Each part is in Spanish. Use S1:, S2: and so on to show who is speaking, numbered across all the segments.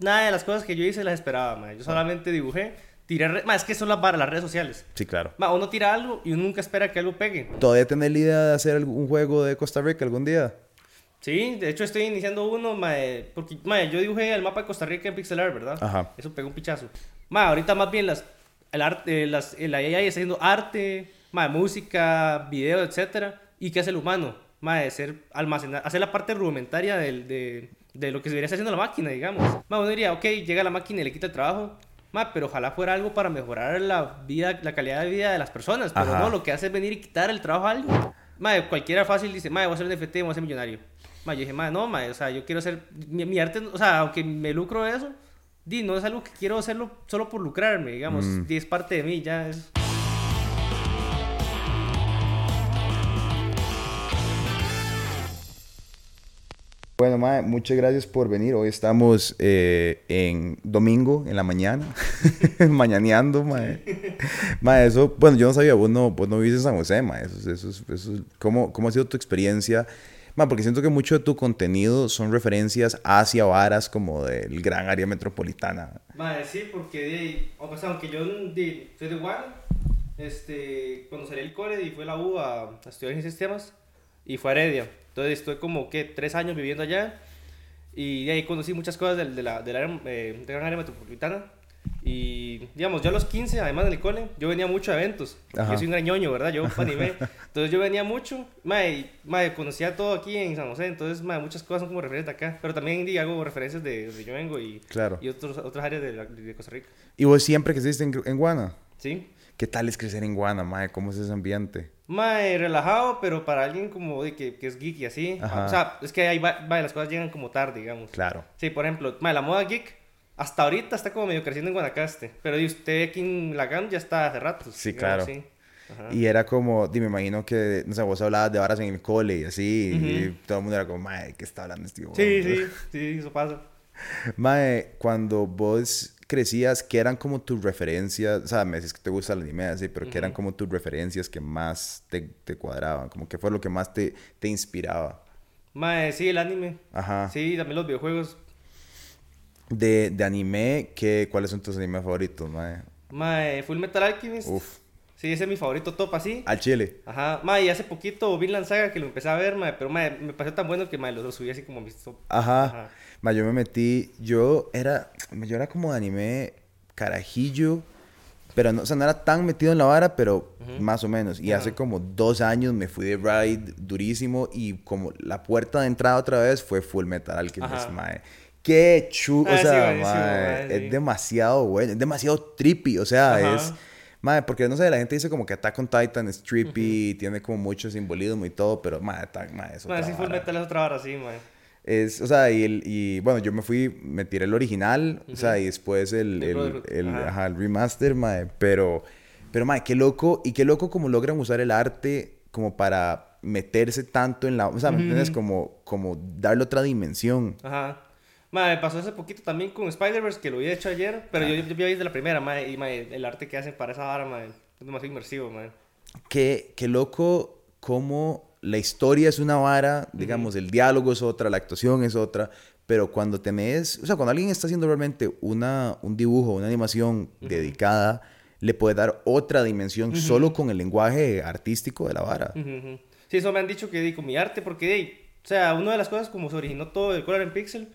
S1: nada de las cosas que yo hice las esperaba, mae. Yo solamente dibujé, tiré... re- Mae, es que son las barras, las redes sociales.
S2: Sí, claro.
S1: Ma, uno tira algo y uno nunca espera que algo pegue.
S2: ¿Todavía tenés la idea de hacer algún juego de Costa Rica algún día?
S1: Sí, de hecho estoy iniciando uno, mae, porque mae, yo dibujé el mapa de Costa Rica en pixel art, ¿verdad?
S2: Ajá.
S1: Eso pegó un pichazo. Ma, ahorita más bien las, el arte, las, la AI está haciendo arte, ma, música, video, etcétera. ¿Y qué hace el humano? Ma, de ser almacenar, hacer la parte rudimentaria del, de, de lo que debería estar haciendo la máquina, digamos. Ma, uno diría, ok, llega la máquina y le quita el trabajo. Ma, pero ojalá fuera algo para mejorar la vida, la calidad de vida de las personas. Pero
S2: Ajá.
S1: no, lo que hace es venir y quitar el trabajo a alguien. Ma, cualquiera fácil dice, ma, voy a hacer un NFT, voy a ser millonario. Ma, yo dije, ma, no, ma, o sea, yo quiero hacer, mi, mi arte, o sea, aunque me lucro de eso, di, no es algo que quiero hacerlo solo por lucrarme, digamos,
S2: Mm.
S1: di, es parte de mí, ya es...
S2: Bueno, Mae, muchas gracias por venir. Hoy estamos eh, en domingo, en la mañana, mañaneando, Mae. Mae, eso, bueno, yo no sabía, vos no, vos no vives en San José, Mae. Eso, eso, eso, ¿cómo, ¿Cómo ha sido tu experiencia? Mae, porque siento que mucho de tu contenido son referencias hacia varas como del gran área metropolitana.
S1: Ma, sí, porque, di, o sea, aunque yo di, soy de Guadalajara, este, cuando salí del cole y fue la U a, a estudiar en sistemas, y fue a Heredia. Entonces estuve como, que Tres años viviendo allá. Y de ahí conocí muchas cosas del, de la, del área, eh, de gran área metropolitana. Y, digamos, yo a los 15, además del cole, yo venía mucho a eventos.
S2: Ajá.
S1: Yo soy un grañoño, ¿verdad? Yo animé. Entonces yo venía mucho. Mae, mae, conocía todo aquí en San José. Entonces, mae, muchas cosas son como referentes de acá. Pero también di, hago referencias de donde yo vengo y,
S2: Claro.
S1: y otros, otras áreas de, la- de Costa Rica.
S2: ¿Y vos siempre estuviste en, en Guana?
S1: ¿Sí?
S2: ¿Qué tal es crecer en Guana, Mae? ¿Cómo es ese ambiente?
S1: Mae, relajado, pero para alguien como de que, que es geek y así.
S2: Ajá.
S1: O sea, es que ahí va, va, las cosas llegan como tarde, digamos.
S2: Claro.
S1: Sí, por ejemplo, mae, la moda geek hasta ahorita está como medio creciendo en Guanacaste. Pero y usted aquí en Lagam ya está hace rato.
S2: Sí,
S1: digamos,
S2: claro.
S1: sí.
S2: Y era como, di, me imagino que, no sé, vos hablabas de varas en el cole y así, y
S1: Ujú.
S2: todo el mundo era como, mae, ¿qué está hablando este huevón?"
S1: Sí, sí, sí, eso pasa.
S2: Mae, cuando vos crecías, ¿qué eran como tus referencias? O sea, me dices que te gusta el anime, así, pero ¿qué eran como tus referencias que más te, te cuadraban? Como que fue lo que más te, te inspiraba.
S1: Mae, sí, el anime.
S2: Ajá.
S1: Sí, también los videojuegos.
S2: De, de anime, ¿qué, ¿cuáles son tus animes favoritos, mae?
S1: Mae, Full Metal Alchemist.
S2: Uf.
S1: Sí, ese es mi favorito top así.
S2: Al chile.
S1: Ajá, mae, y hace poquito Vinland Saga que lo empecé a ver, pero me pareció tan bueno que mae, lo, subí así como mis top.
S2: Ajá.
S1: Ajá.
S2: Ma, yo me metí, yo era, yo era como de anime carajillo, pero no, o sea, no era tan metido en la vara, pero más o menos. Y hace como dos años me fui de ride durísimo y como la puerta de entrada otra vez fue Full Metal Alchemist, mae. Qué chulo,
S1: Ah,
S2: o
S1: sí,
S2: sea, mae,
S1: sí.
S2: es demasiado bueno, es demasiado trippy, o sea,
S1: Ajá.
S2: es... Mae, porque no sé, la gente dice como que Attack on Titan es trippy, tiene como mucho simbolismo y todo, pero mae, Attack, es otra
S1: sí, Full
S2: vara.
S1: Metal es otra sí, mae.
S2: Es, o sea, y, el, y bueno, yo me fui, me tiré el original, o sea, y después el,
S1: El
S2: el,
S1: ajá.
S2: ajá, el remaster, mae, pero, pero, mae, qué loco, y qué loco como logran usar el arte como para meterse tanto en la, o sea, ¿me entiendes? Como, como darle otra dimensión.
S1: Ajá. Mae, me pasó hace poquito también con Spider-Verse, que lo había hecho ayer, pero yo, yo, yo vi desde la primera, mae, y mae, el arte que hacen para esa vara, mae, es demasiado inmersivo, mae.
S2: Qué, qué loco como la historia es una vara, digamos, el diálogo es otra, la actuación es otra, pero cuando te metes, o sea, cuando alguien está haciendo realmente una, un dibujo, una animación dedicada, le puede dar otra dimensión solo con el lenguaje artístico de la vara.
S1: Sí, eso me han dicho que di con mi arte, porque, di, o sea, una de las cosas como se originó todo el Color en Pixel,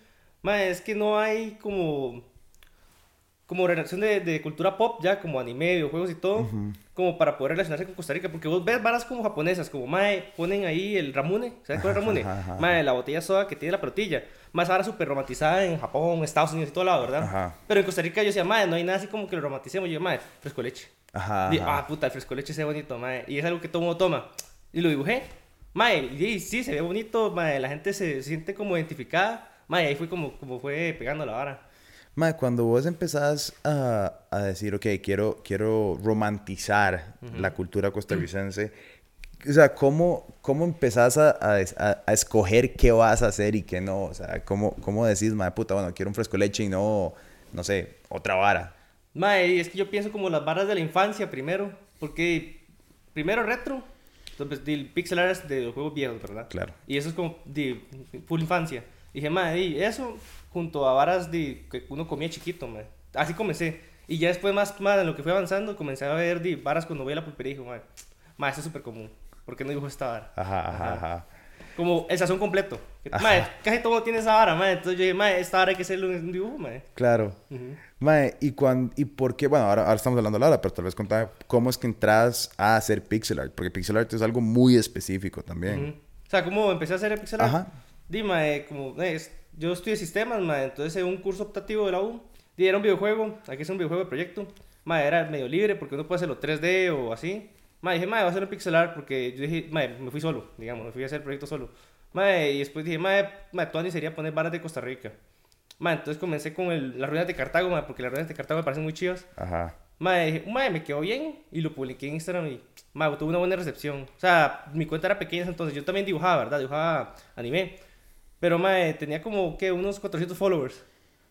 S1: es que no hay como como relación de, de cultura pop ya, como anime, videojuegos y todo, como para poder relacionarse con Costa Rica, porque vos ves varas como japonesas, como mae, ponen ahí el ramune, ¿sabes cuál es el ramune?
S2: Ajá, ajá,
S1: Mae, la botella soda que tiene la pelotilla, más ahora súper romantizada en Japón, Estados Unidos y todo lado, ¿verdad?
S2: Ajá.
S1: Pero en Costa Rica yo decía, mae, no hay nada así como que lo romanticemos, yo, mae, fresco leche.
S2: Ajá. Ajá.
S1: ah, puta, el fresco leche se ve bonito, mae. Y es algo que todo mundo toma. Y lo dibujé. Mae, y sí, se ve bonito, mae. La gente se siente como identificada. Mae, ahí fue como, como fue pegando la vara.
S2: Mae, cuando vos empezás a, a decir, ok, quiero, quiero romantizar la cultura costarricense, o sea, ¿cómo, cómo empezás a, a, a- escoger qué vas a hacer y qué no? O sea, ¿cómo, cómo decís, mae, puta, bueno, quiero un fresco leche y no, no sé, otra vara?
S1: Mae, y es que yo pienso como las varas de la infancia primero. Porque primero retro. Entonces, el pixel art de los juegos viejos, ¿verdad?
S2: Claro.
S1: Y eso es como de full infancia. Dije, mae, di, eso. Junto a varas de, que uno comía chiquito, mae. Así comencé. Y ya después, más, más en lo que fui avanzando, comencé a ver de varas cuando veía la pulpería y dije, mae, mae, esto es súper común. ¿Por qué no dijo esta vara?
S2: Ajá, ajá, ajá.
S1: Como el sazón completo. Mae, casi todo tiene esa vara, mae. Entonces yo dije, mae, esta vara hay que hacerlo en un dibujo, mae.
S2: Claro.
S1: Ujú.
S2: Mae, ¿y, cuan, ¿y por qué? Bueno, ahora, ahora estamos hablando de la hora, pero tal vez contame cómo es que entras a hacer pixel art. Porque pixel art es algo muy específico también.
S1: Ujú. O sea, ¿cómo empecé a hacer el pixel art?
S2: Ajá.
S1: Dime, como, eh, es- yo estudié sistemas, mae, entonces en un curso optativo de la U, di, era un videojuego, aquí es un videojuego de proyecto, mae, era medio libre porque uno puede hacerlo 3D o así. Mae, dije, mae, voy a hacer un pixel art porque yo dije, mae, me fui solo, digamos, me fui a hacer el proyecto solo. Mae, y después dije, mae, Tony sería poner varas de Costa Rica. Mae, entonces comencé con el, las ruinas de Cartago, mae, porque las ruinas de Cartago me parecen muy chivas.
S2: Ajá.
S1: Mae, dije, mae, me quedó bien y lo publiqué en Instagram y mae, tuvo una buena recepción. O sea, mi cuenta era pequeña entonces, yo también dibujaba, ¿verdad? Dibujaba anime. Pero mae, tenía como que unos 400 followers.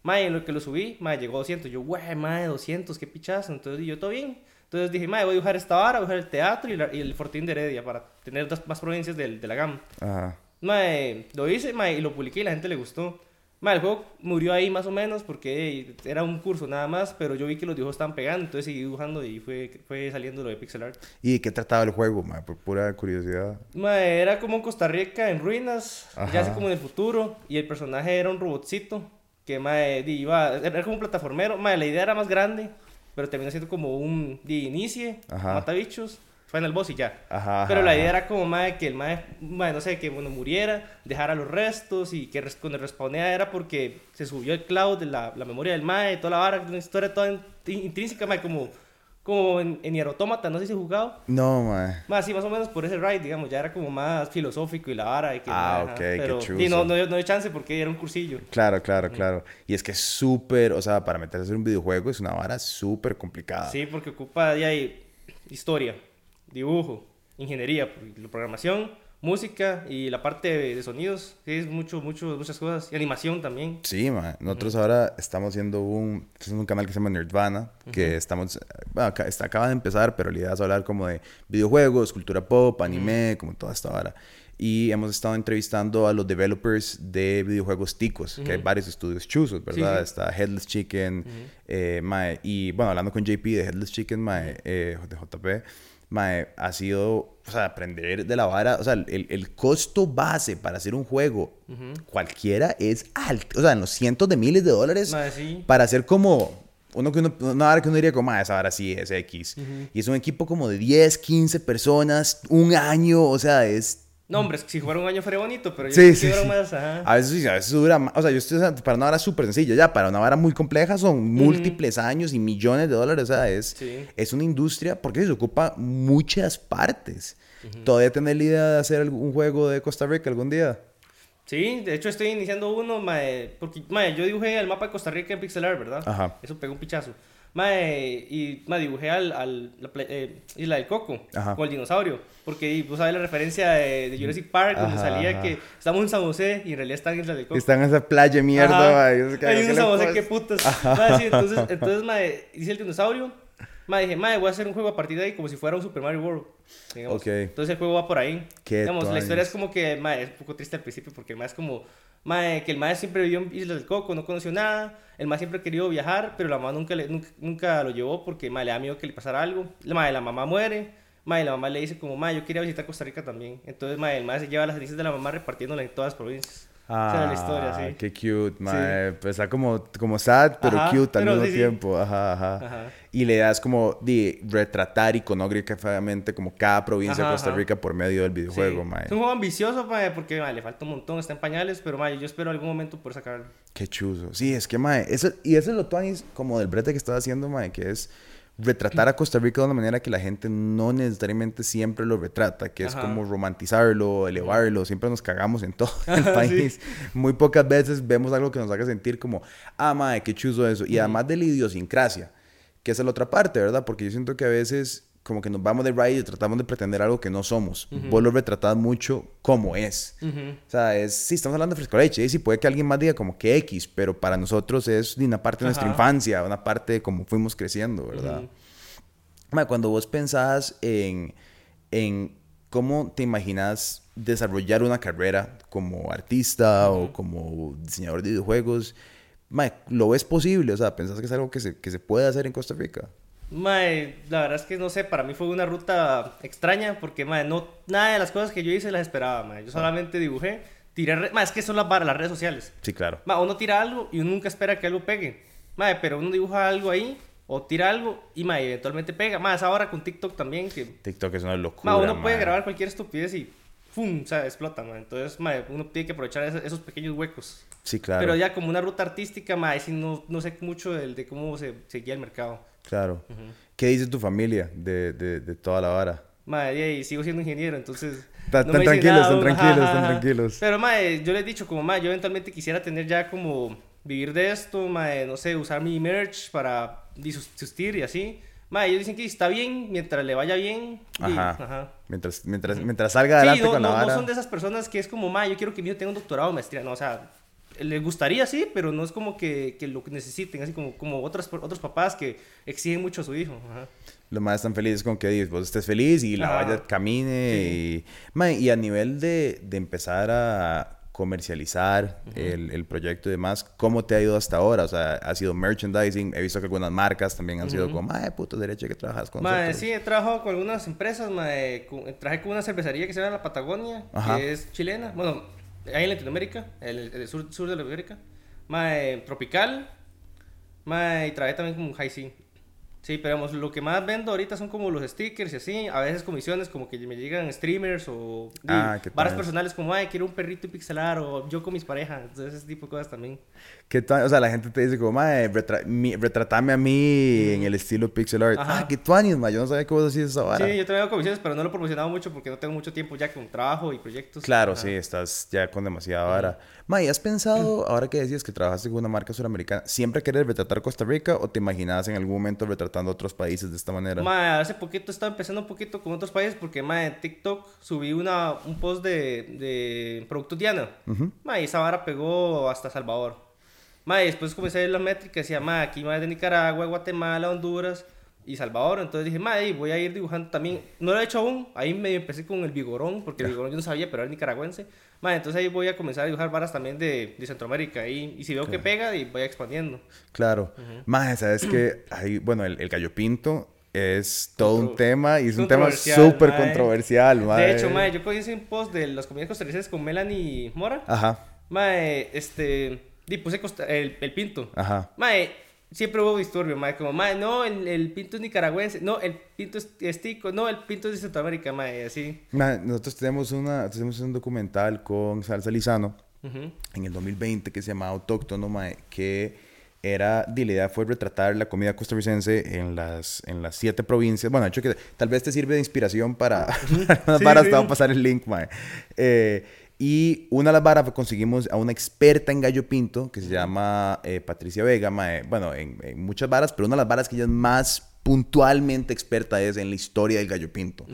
S1: Mae, en lo que lo subí, mae, llegó a 200. Yo, güey, mae, 200, qué pichazo. Entonces, yo, todo bien. Entonces dije, mae, voy a dibujar esta vara, voy a dibujar el teatro y, la- y el Fortín de Heredia para tener dos más provincias del- de, la gama.
S2: Ajá.
S1: Mae, lo hice, mae, y lo publiqué y la gente le gustó. Mae, el juego murió ahí más o menos porque era un curso nada más, pero yo vi que los dibujos estaban pegando, entonces seguí dibujando y fue, fue saliendo lo de pixel art.
S2: ¿Y de qué trataba el juego, mae? Por pura curiosidad.
S1: Mae, era como Costa Rica en ruinas,
S2: Ajá.
S1: ya sé como en el futuro, y el personaje era un robotcito que di, iba, era como un plataformero. Mae, la idea era más grande, pero terminó siendo como un di, inicie, mata bichos, final boss y ya.
S2: Ajá.
S1: Pero la idea era como, mae, que el mae, mae, no sé, que bueno, muriera, dejara los restos y que cuando respawnea era porque se subió el cloud de la, la memoria del mae, toda la vara, una historia toda in- intrínseca, mae, como, como en, en Automata, no sé si he jugado.
S2: No, mae.
S1: Más, sí, más o menos por ese ride, digamos, ya era como más filosófico y la vara. Y que,
S2: Ah,
S1: ajá,
S2: ok, qué chuzo.
S1: sí, no, no, no hay chance porque era un cursillo.
S2: Claro, claro, claro. Y es que es súper, o sea, para meterse en un videojuego es una vara súper complicada.
S1: Sí, porque ocupa de ahí historia, dibujo, ingeniería, pro- programación, música y la parte de, de sonidos. Sí, es mucho, mucho, muchas cosas. Y animación también.
S2: Sí, mae. Nosotros ahora estamos haciendo un, un canal que se llama Nerdvana, que estamos, bueno, acá- está, acaba de empezar, pero la idea es hablar como de videojuegos, cultura pop, anime, como toda esta vara. Y hemos estado entrevistando a los developers de videojuegos ticos, que hay varios estudios chuzos, ¿verdad?
S1: sí.
S2: Está Headless Chicken, eh, mae, y bueno, hablando con JP de Headless Chicken, mae, eh, de JP, mae, ha sido, o sea, aprender de la vara, o sea, el, el costo base para hacer un juego cualquiera es alto, o sea, en los cientos de miles de dólares
S1: Mae, sí.
S2: para hacer como uno que uno, una vara que uno diría como, ah, esa vara sí es X. Y es un equipo como de 10, 15 personas, un año, o sea, es...
S1: No, hombre, es que si fuera un año fuera bonito, pero yo
S2: Sí, sí,
S1: más. Ajá.
S2: A veces sí, a veces dura más. O sea, yo estoy para una vara súper sencilla, ya, para una vara muy compleja son múltiples años y millones de dólares. O sea, es, es una industria porque se ocupa muchas partes. Todavía tener la idea de hacer un juego de Costa Rica algún día.
S1: Sí, de hecho estoy iniciando uno, mae, porque mae, yo dibujé el mapa de Costa Rica en pixel art, ¿verdad?
S2: Ajá.
S1: Eso pegó un pichazo. Mae, y mae, dibujé al, al la eh, Isla del Coco
S2: Ajá.
S1: con el dinosaurio, porque vos sabes la referencia de, de Jurassic Park, donde
S2: Ajá,
S1: salía
S2: ajá.
S1: que estamos en San José y en realidad está en Isla del Coco.
S2: Están en esa playa mierda,
S1: Hay
S2: ¿qué
S1: un San José, qué putas. Mae, sí, entonces, entonces mae, hice el dinosaurio. Mae, dije, mae, voy a hacer un juego a partir de ahí como si fuera un Super Mario World. digamos.
S2: Ok.
S1: Entonces el juego va por ahí.
S2: Qué
S1: digamos, la historia es como que, mae, es un poco triste al principio porque mae es como, mae, que el mae siempre vivió en Islas del Coco, no conoció nada. El mae siempre ha querido viajar, pero la mamá nunca, le, nunca, nunca lo llevó porque, mae, le da miedo que le pasara algo. La, mae, la mamá muere. Mae, la mamá le dice como, mae, yo quería visitar Costa Rica también. Entonces, mae, el mae se lleva las cenizas de la mamá repartiéndolas en todas las provincias. Esa era la historia,
S2: Ah,
S1: sí.
S2: Qué cute, mae. Pues está como, como sad, pero
S1: Ajá,
S2: cute al
S1: pero
S2: mismo
S1: sí, sí.
S2: tiempo. Ajá, ajá,
S1: Ajá.
S2: Y le das como de retratar iconográficamente como cada provincia
S1: Ajá,
S2: de Costa. Rica por medio del videojuego,
S1: Sí.
S2: mae.
S1: Es un juego ambicioso, mae, porque mae, le falta un montón, está en pañales, pero mae, yo espero algún momento poder sacarlo.
S2: Qué chuzo. Sí, es que, mae, eso, y eso es lo tuanis como del brete que estaba haciendo, mae, que es retratar a Costa Rica de una manera que la gente no necesariamente siempre lo retrata, que es
S1: Ajá.
S2: como romantizarlo, elevarlo, siempre nos cagamos en todo el
S1: Sí.
S2: país. Muy pocas veces vemos algo que nos haga sentir como, ah, mae, qué chuzo eso. Y además de la idiosincrasia, que esa es la otra parte, ¿verdad? Porque yo siento que a veces como que nos vamos de ride y tratamos de pretender algo que no somos. Vos lo retratás mucho como es. O sea, es, sí, estamos hablando de fresco leche, y sí, puede que alguien más diga como que X, pero para nosotros es una parte de nuestra
S1: Ajá.
S2: infancia, una parte de cómo fuimos creciendo, ¿verdad?
S1: Ujú.
S2: Ma, cuando vos pensás en, en cómo te imaginas desarrollar una carrera como artista o como diseñador de videojuegos, mae, ¿lo ves posible? O sea, ¿pensás que es algo que se, que se puede hacer en Costa Rica?
S1: Mae, la verdad es que no sé, para mí fue una ruta extraña porque, mae, no, nada de las cosas que yo hice las esperaba, mae. Yo solamente dibujé, tiré, re- mae, es que son las, barras, las redes sociales.
S2: Sí, claro.
S1: Mae, uno tira algo y uno nunca espera que algo pegue. Mae, pero uno dibuja algo ahí o tira algo y, mae, eventualmente pega. Más ahora con TikTok también, que,
S2: TikTok es una locura.
S1: mae, uno puede
S2: mae.
S1: grabar cualquier estupidez y, ¡fum! O sea, explota, mae. Entonces, mae, uno tiene que aprovechar esos, esos pequeños huecos.
S2: Sí, claro.
S1: Pero ya como una ruta artística, mae, sí no, no sé mucho del- de, cómo se seguía el mercado.
S2: Claro. ¿Qué dice tu familia de, de, de toda la vara?
S1: Madre, y sigo siendo ingeniero, entonces.
S2: Ta-
S1: no
S2: tranquilos,
S1: aún,
S2: tranquilos,
S1: ajá.
S2: tranquilos.
S1: Pero, madre, yo les he dicho, como, madre, yo eventualmente quisiera tener ya como vivir de esto, madre, no sé, usar mi merch para subsistir y así. Madre, ellos dicen que está bien mientras le vaya bien. y-
S2: Ajá.
S1: ajá.
S2: Mientras, mientras, mientras salga
S1: Sí,
S2: adelante
S1: no,
S2: con la
S1: no, no
S2: vara.
S1: son de esas personas que es como, madre, yo quiero que mi hijo tenga un doctorado o maestría. No, o sea, les gustaría, sí, pero no es como que, que lo necesiten, así como, como otras, otros papás que exigen mucho a su hijo. Ajá.
S2: Los más están felices con que dices, vos estés feliz y la vaya camine. Y, Mae, y a nivel de, de empezar a comercializar el, el proyecto y demás, ¿cómo te ha ido hasta ahora? O sea, ha sido merchandising. He visto que algunas marcas también han sido como, ay, puto derecho que trabajas con nosotros".
S1: sí, he trabajado con algunas empresas, con- trabajé con una cervecería que se llama La Patagonia,
S2: Ajá.
S1: que es chilena, bueno, ahí en Latinoamérica, el, el sur, sur de Latinoamérica, mae, Tropical, mae, y trabajé también con High Sea. Sí, pero vamos, lo que más vendo ahorita son como los stickers y así, a veces comisiones como que me llegan streamers o
S2: Ah,
S1: personales como, ay, quiero un perrito pixelar o yo con mis parejas, entonces ese tipo de cosas también.
S2: ¿Qué tal? O sea, la gente te dice como, mae, retra- mi- retratame a mí en el estilo pixel art.
S1: Ajá.
S2: Ah, qué tuanis, mae. Yo no sabía que vos hacías esa vara.
S1: Sí, yo también hago comisiones, pero no lo he promocionado mucho porque no tengo mucho tiempo ya con trabajo y proyectos.
S2: Claro,
S1: Ajá.
S2: sí, estás ya con demasiada vara. May, ¿has pensado, ahora que decías que trabajaste con una marca suramericana, siempre querer retratar Costa Rica o te imaginabas en algún momento retratando otros países de esta manera?
S1: Ma, hace poquito estaba empezando un poquito con otros países porque, ma, en TikTok subí una, un post de, de productos Diana.
S2: Ujú.
S1: Ma, y esa vara pegó hasta Salvador. Ma, y después comencé a ver la métrica y decía, ma, aquí más de Nicaragua, Guatemala, Honduras y Salvador. Entonces dije, ma, y voy a ir dibujando también. No lo he hecho aún. Ahí me empecé con el vigorón, porque el vigorón yo no sabía, pero era nicaragüense. Ma, entonces ahí voy a comenzar a dibujar varas también de, de Centroamérica. Y, y si veo que pega, y voy expandiendo.
S2: Claro. Más, sabes que hay, bueno, el, el gallo pinto es todo un tema y es un tema súper controversial, mae.
S1: De hecho, mae, yo hice un post de las comidas costarricenses con Melanie Mora.
S2: Ajá,
S1: Mae, este. Y puse costa- el, el pinto.
S2: ajá.
S1: Mae, siempre hubo disturbio, mae. Como, mae, no, el, el pinto es nicaragüense. No, el pinto es, es tico. No, el pinto es de Centroamérica, mae. Así.
S2: Mae, nosotros tenemos, una, tenemos un documental con Salsa Lizano
S1: Ujú.
S2: en el 2020 que se llamaba Autóctono, mae, que era, di, la idea fue retratar la comida costarricense en las, en las siete provincias. Bueno, de hecho que tal vez te sirve de inspiración para, para
S1: Sí,
S2: varas,
S1: sí.
S2: pasar el link, mae. Eh, y una de las varas fue conseguimos a una experta en gallo pinto que se llama eh, Patricia Vega, mae. bueno, en, en muchas varas, pero una de las varas que ella es más puntualmente experta es en la historia del gallo pinto.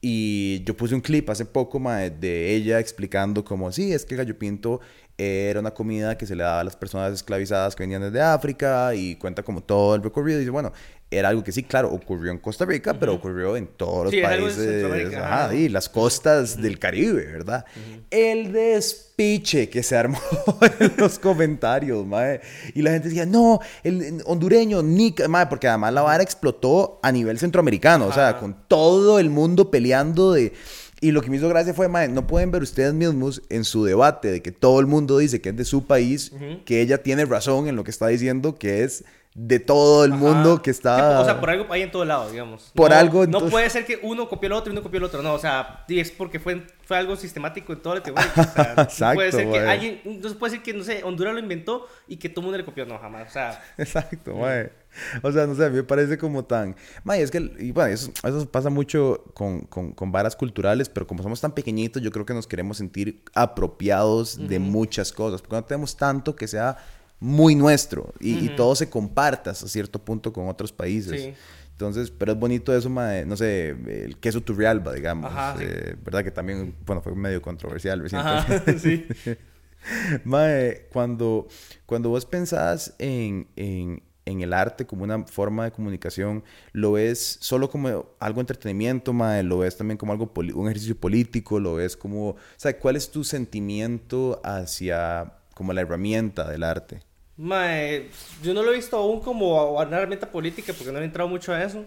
S2: Y yo puse un clip hace poco mae, de ella explicando como, sí, es que el gallo pinto era una comida que se le daba a las personas esclavizadas que venían desde África y cuenta como todo el recorrido. Y dice, bueno, era algo que sí, claro, ocurrió en Costa Rica, pero ocurrió en todos los
S1: Sí,
S2: países, ajá, y las costas del Caribe, ¿verdad? El despiche que se armó en los comentarios, mae. Y la gente decía, no, el hondureño, Nica, mae, porque además la vara explotó a nivel centroamericano, o sea, con todo el mundo peleando de... Y lo que me hizo gracia fue, mae, no pueden ver ustedes mismos en su debate de que todo el mundo dice que es de su país,
S1: Ujú.
S2: que ella tiene razón en lo que está diciendo, que es de todo el mundo
S1: Ajá.
S2: que
S1: Sí,
S2: está...
S1: o sea, por algo hay en todo lado, digamos.
S2: Por
S1: No-
S2: algo,
S1: No
S2: entonces-
S1: puede ser que uno copió el otro y uno copió el otro. No, o sea, es porque fue, fue algo sistemático en toda. O sea,
S2: Exacto,
S1: no puede ser que alguien. No se puede decir que, no sé, Honduras lo inventó y que todo el mundo le copió. No, jamás. O sea,
S2: Exacto, mae. O sea, no sé, a mí me parece como tan... Mae, es que, y bueno, eso, eso pasa mucho con, con, con varas culturales, pero como somos tan pequeñitos, yo creo que nos queremos sentir apropiados de muchas cosas, porque no tenemos tanto que sea muy nuestro y, todo se comparta hasta cierto punto con otros países.
S1: Sí.
S2: Entonces, pero es bonito eso, mae, no sé, el queso Turrialba, digamos.
S1: Ajá, sí.
S2: eh, ¿Verdad? Que también, bueno, fue medio controversial recientemente.
S1: sí.
S2: Mae, cuando, cuando vos pensás en, en, en el arte como una forma de comunicación? ¿Lo ves solo como algo de entretenimiento, mae? ¿Lo ves también como algo un ejercicio político? ¿Lo ves como... O sea, ¿cuál es tu sentimiento hacia como la herramienta del arte?
S1: Mae, yo no lo he visto aún como una herramienta política porque no he entrado mucho a eso.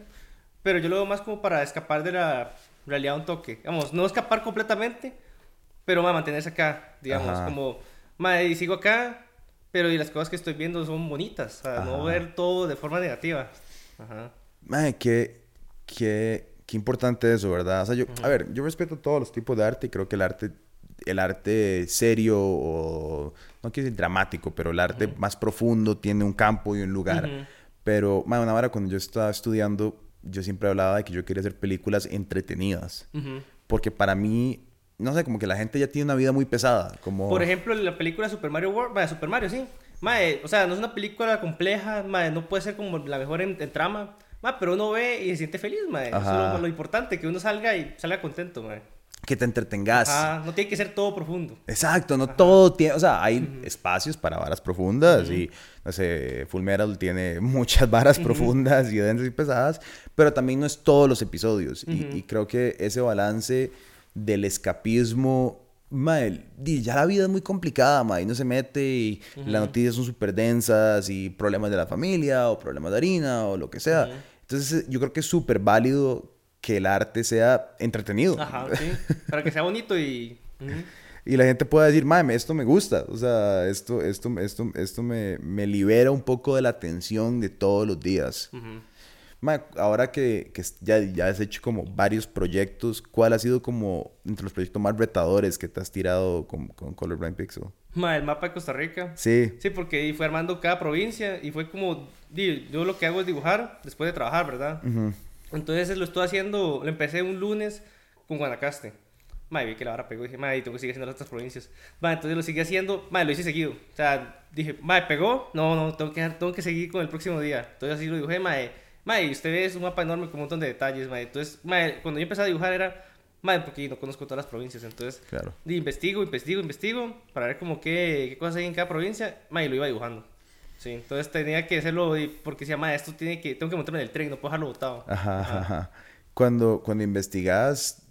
S1: Pero yo lo veo más como para escapar de la realidad un toque. Vamos, no escapar completamente, pero mae, mantenerse acá. Digamos,
S2: Ajá.
S1: como, mae, y sigo acá, pero y las cosas que estoy viendo son bonitas. O sea, no ver todo de forma negativa. Ajá.
S2: Mae, qué, qué, qué importante eso, ¿verdad? O sea, yo, a ver, yo respeto todos los tipos de arte y creo que el arte, el arte serio o, no quiero decir dramático, pero el arte más profundo tiene un campo y un lugar. Pero, mae, una hora cuando yo estaba estudiando, yo siempre hablaba de que yo quería hacer películas entretenidas. Porque para mí, no sé, como que la gente ya tiene una vida muy pesada. Como...
S1: Por ejemplo, la película Super Mario World, Super Mario, sí. Mae, o sea, no es una película compleja, mae, no puede ser como la mejor en, en trama, mae, pero uno ve y se siente feliz, mae. Eso es lo, lo importante, que uno salga y salga contento, mae.
S2: Que te entretengas.
S1: Ajá, no tiene que ser todo profundo.
S2: Exacto, no todo tiene, o sea, hay espacios para varas profundas y, no sé, Full Metal tiene muchas varas profundas y densas y pesadas, pero también no es todos los episodios y, y creo que ese balance del escapismo, mae, ya la vida es muy complicada, mae, y no se mete y las noticias son súper densas y problemas de la familia o problemas de harina o lo que sea. Entonces yo creo que es súper válido que el arte sea entretenido.
S1: Ajá, sí. Para que sea bonito y...
S2: Y la gente pueda decir, mame, esto me gusta. O sea, esto, esto, esto, esto me, me libera un poco de la tensión de todos los días.
S1: Ujú.
S2: Ma, ahora que, que ya, ya has hecho como varios proyectos, ¿cuál ha sido como entre los proyectos más retadores que te has tirado con, con Colorblind Pixel?
S1: Mae, el mapa de Costa Rica.
S2: Sí.
S1: Sí, porque fue armando cada provincia y fue como, yo lo que hago es dibujar después de trabajar, ¿verdad?
S2: Ujú.
S1: Entonces lo estoy haciendo, lo empecé un lunes con Guanacaste. Madre, vi que la vara pegó y dije, madre, tengo que seguir haciendo las otras provincias. Madre, entonces lo seguí haciendo, madre, lo hice seguido. O sea, dije, madre, pegó, no, no, tengo que, tengo que seguir con el próximo día. Entonces así lo dibujé, madre, madre, y usted ve, es un mapa enorme con un montón de detalles, madre. Entonces, madre, cuando yo empecé a dibujar era, madre, porque no conozco todas las provincias. Entonces,
S2: Claro.
S1: investigo, investigo, investigo, para ver como qué, qué cosas hay en cada provincia, madre, y lo iba dibujando. Sí, entonces tenía que hacerlo porque decía, madre, esto tiene que, tengo que montarme en el tren, no puedo dejarlo botado.
S2: Ajá, ajá, ajá. Cuando, cuando investigas,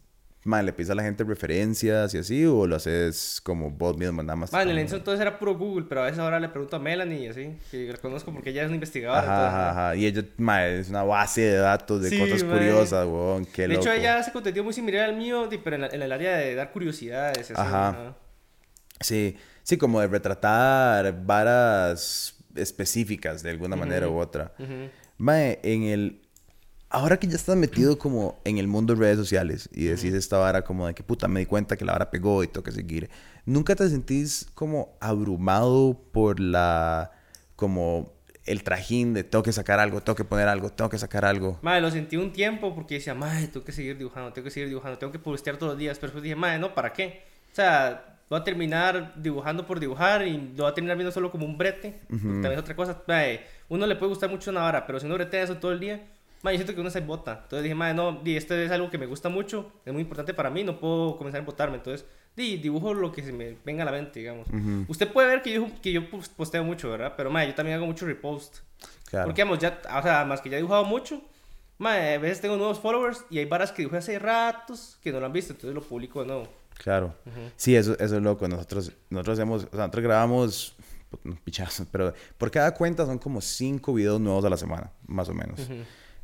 S2: ma, ¿le pides a la gente referencias y así? ¿O lo haces como vos mismo, nada más?
S1: Man, en el inicio entonces era puro Google, pero a veces ahora le pregunto a Melanie y así, que la conozco porque ella es una investigadora.
S2: Ajá,
S1: entonces,
S2: ajá, ajá. Y ella, ma, es una base de datos de
S1: Sí,
S2: cosas curiosas, weón. Qué
S1: de
S2: loco.
S1: hecho, ella hace contenido muy similar al mío, pero en, la- en el área de dar curiosidades. así,
S2: Ajá. Sí, sí, como de retratar varas específicas de alguna manera u otra. Mae, en el... Ahora que ya estás metido como en el mundo de redes sociales y decís esta vara como de que puta me di cuenta que la vara pegó y tengo que seguir, ¿nunca te sentís como abrumado por la... como el trajín de tengo que sacar algo, tengo que poner algo, tengo que sacar algo?
S1: Madre, lo sentí un tiempo porque decía, madre, tengo que seguir dibujando, tengo que seguir dibujando, tengo que postear todos los días. Pero después dije, madre, no, ¿para qué? O sea, voy a terminar dibujando por dibujar y lo voy a terminar viendo solo como un brete. porque También es otra cosa. Madre, uno le puede gustar mucho una vara, pero si uno bretea eso todo el día, madre, yo siento que uno se bota. Entonces dije, madre, no, di, esto es algo que me gusta mucho, es muy importante para mí, no puedo comenzar a botarme. Entonces, di, dibujo lo que se me venga a la mente, digamos. Usted puede ver que yo, que yo pos- posteo mucho, ¿verdad? Pero, madre, yo también hago mucho repost.
S2: Claro.
S1: Porque, vamos, ya, o sea, más que ya he dibujado mucho, mae, a veces tengo nuevos followers y hay varas que dibujé hace ratos que no lo han visto, entonces lo publico de nuevo.
S2: Claro. Sí, eso, eso es loco. Nosotros, nosotros hacemos, o sea, nosotros grabamos no, pichazos, pero por cada cuenta son como cinco videos nuevos a la semana, más o menos.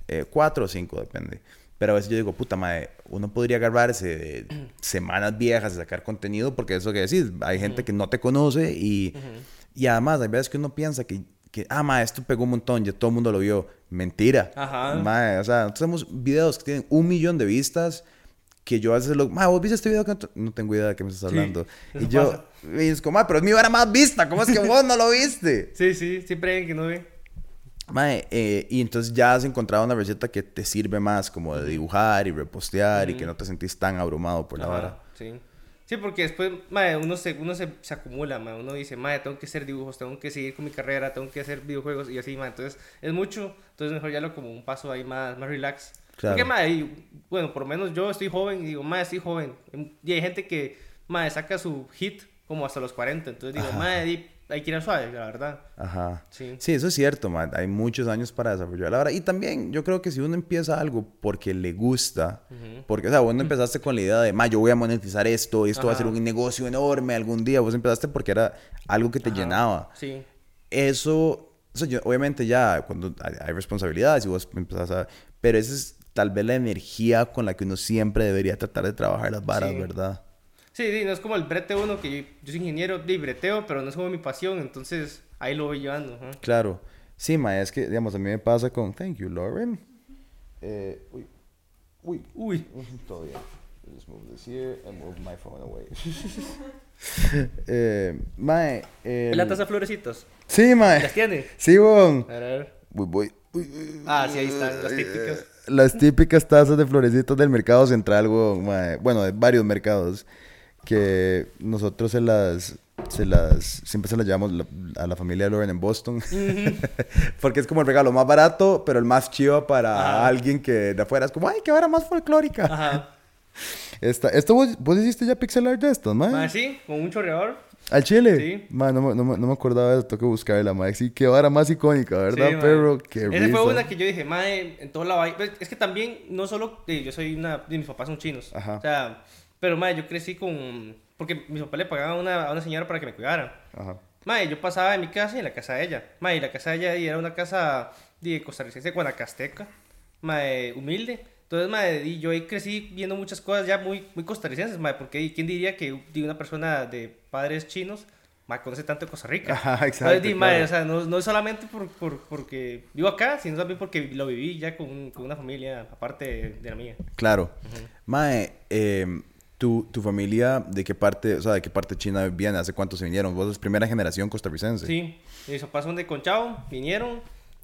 S2: Eh, cuatro o cinco, depende. Pero a veces yo digo, puta madre, uno podría agarrarse de semanas viejas de sacar contenido, porque eso que decís, hay gente que no te conoce y, y además hay veces que uno piensa que, que ah, ma, esto pegó un montón, ya todo el mundo lo vio. Mentira.
S1: Ajá.
S2: Mae, o sea, nosotros tenemos videos que tienen un millón de vistas que yo a veces lo... Ma, ¿vos viste este video? que no- tengo idea de qué me estás
S1: Sí,
S2: hablando.
S1: eso
S2: y yo...
S1: pasa.
S2: Y es como, "Ma, pero es mi vara más vista. ¿Cómo es que vos no lo viste?
S1: Sí, sí, siempre hay alguien que no ve.
S2: Mae, eh, y entonces ya has encontrado una receta que te sirve más como de dibujar y repostear y que no te sentís tan abrumado por la
S1: Ajá,
S2: vara.
S1: Sí. Sí, porque después, mae, uno se, uno se, se acumula, mae. Uno dice, mae, tengo que hacer dibujos, tengo que seguir con mi carrera, tengo que hacer videojuegos y así, mae. Entonces, es mucho. Entonces, mejor ya lo como un paso ahí más, más relax.
S2: Claro.
S1: Porque, mae, y, bueno, por lo menos yo estoy joven y digo, mae, estoy joven. Y hay gente que, mae, saca su hit como hasta los 40. Entonces, digo, mae, di, hay que ir a suave, la verdad.
S2: Ajá.
S1: Sí.
S2: Sí, eso es cierto, man. Hay muchos años para desarrollar la vara. Y también yo creo que si uno empieza algo porque le gusta, porque, o sea, vos no empezaste con la idea de, ma, yo voy a monetizar esto, esto va a ser
S1: Ajá.
S2: un negocio enorme algún día. Vos empezaste porque era algo que te
S1: Ajá.
S2: llenaba.
S1: Sí.
S2: Eso, yo- obviamente ya cuando hay, hay responsabilidades y vos empezás a... Pero esa es tal vez la energía con la que uno siempre debería tratar de trabajar las varas,
S1: Sí.
S2: ¿verdad?
S1: Sí, sí, no es como el brete uno, que yo, yo soy ingeniero de breteo, pero no es como mi pasión, entonces ahí lo voy llevando.
S2: Claro. Sí, ma, es que, digamos, a mí me pasa con... Thank you, Lauren. Eh, uy. Uy.
S1: Uy,
S2: Todo bien. Just move this here and move my phone away. eh, mae. el-
S1: ¿la taza de florecitas?
S2: Sí, mae.
S1: ¿Las tiene?
S2: Sí, bon.
S1: A ver, a ver.
S2: Uy, voy. Uy, uy,
S1: Ah, sí, ahí están, las
S2: uy,
S1: típicas.
S2: eh, Las típicas tazas de florecitos del mercado central, weón, mae. Bueno, de varios mercados. Que nosotros se las. Se las. Siempre se las llevamos la- a la familia de Lauren en Boston. Porque es como el regalo más barato, pero el más chido para
S1: Ajá.
S2: alguien que de afuera es como, ay, qué vara más folclórica.
S1: Ajá.
S2: Esta, ¿Esto vos, vos hiciste ya pixel art de estos, mae?
S1: Ah, sí, con un chorreador.
S2: ¿Al chile?
S1: Sí.
S2: Ma, no, me- no, no me acordaba de eso, tengo que buscarla, ma. Sí, qué vara más icónica, ¿verdad,
S1: Sí,
S2: perro? Qué
S1: Esa fue una que yo dije, madre, en hay... pues, Es que también, no solo... eh, yo soy una... de mis papás son chinos.
S2: Ajá.
S1: O sea, pero, madre, yo crecí con... Porque mis papás le pagaban a una, a una señora para que me cuidara.
S2: Ajá.
S1: Madre, yo pasaba en mi casa y en la casa de ella. Madre, la casa de ella era una casa de costarricense, guanacasteca. Madre, humilde. Entonces, madre, y yo ahí crecí viendo muchas cosas ya muy, muy costarricenses, madre, porque ¿y ¿quién diría que de una persona de padres chinos, madre, conoce tanto de Costa Rica?
S2: Ajá, exacto,
S1: Entonces, madre,
S2: claro.
S1: o sea, no, no es solamente por, por- porque vivo acá, sino también porque lo viví ya con, con una familia aparte de, de la mía.
S2: Claro. Mae, eh, ¿tu, tu familia de qué parte, o sea, de qué parte china viene? ¿Hace cuánto se vinieron? Vos sos primera generación costarricense.
S1: Sí, mis papás son de Conchao, vinieron,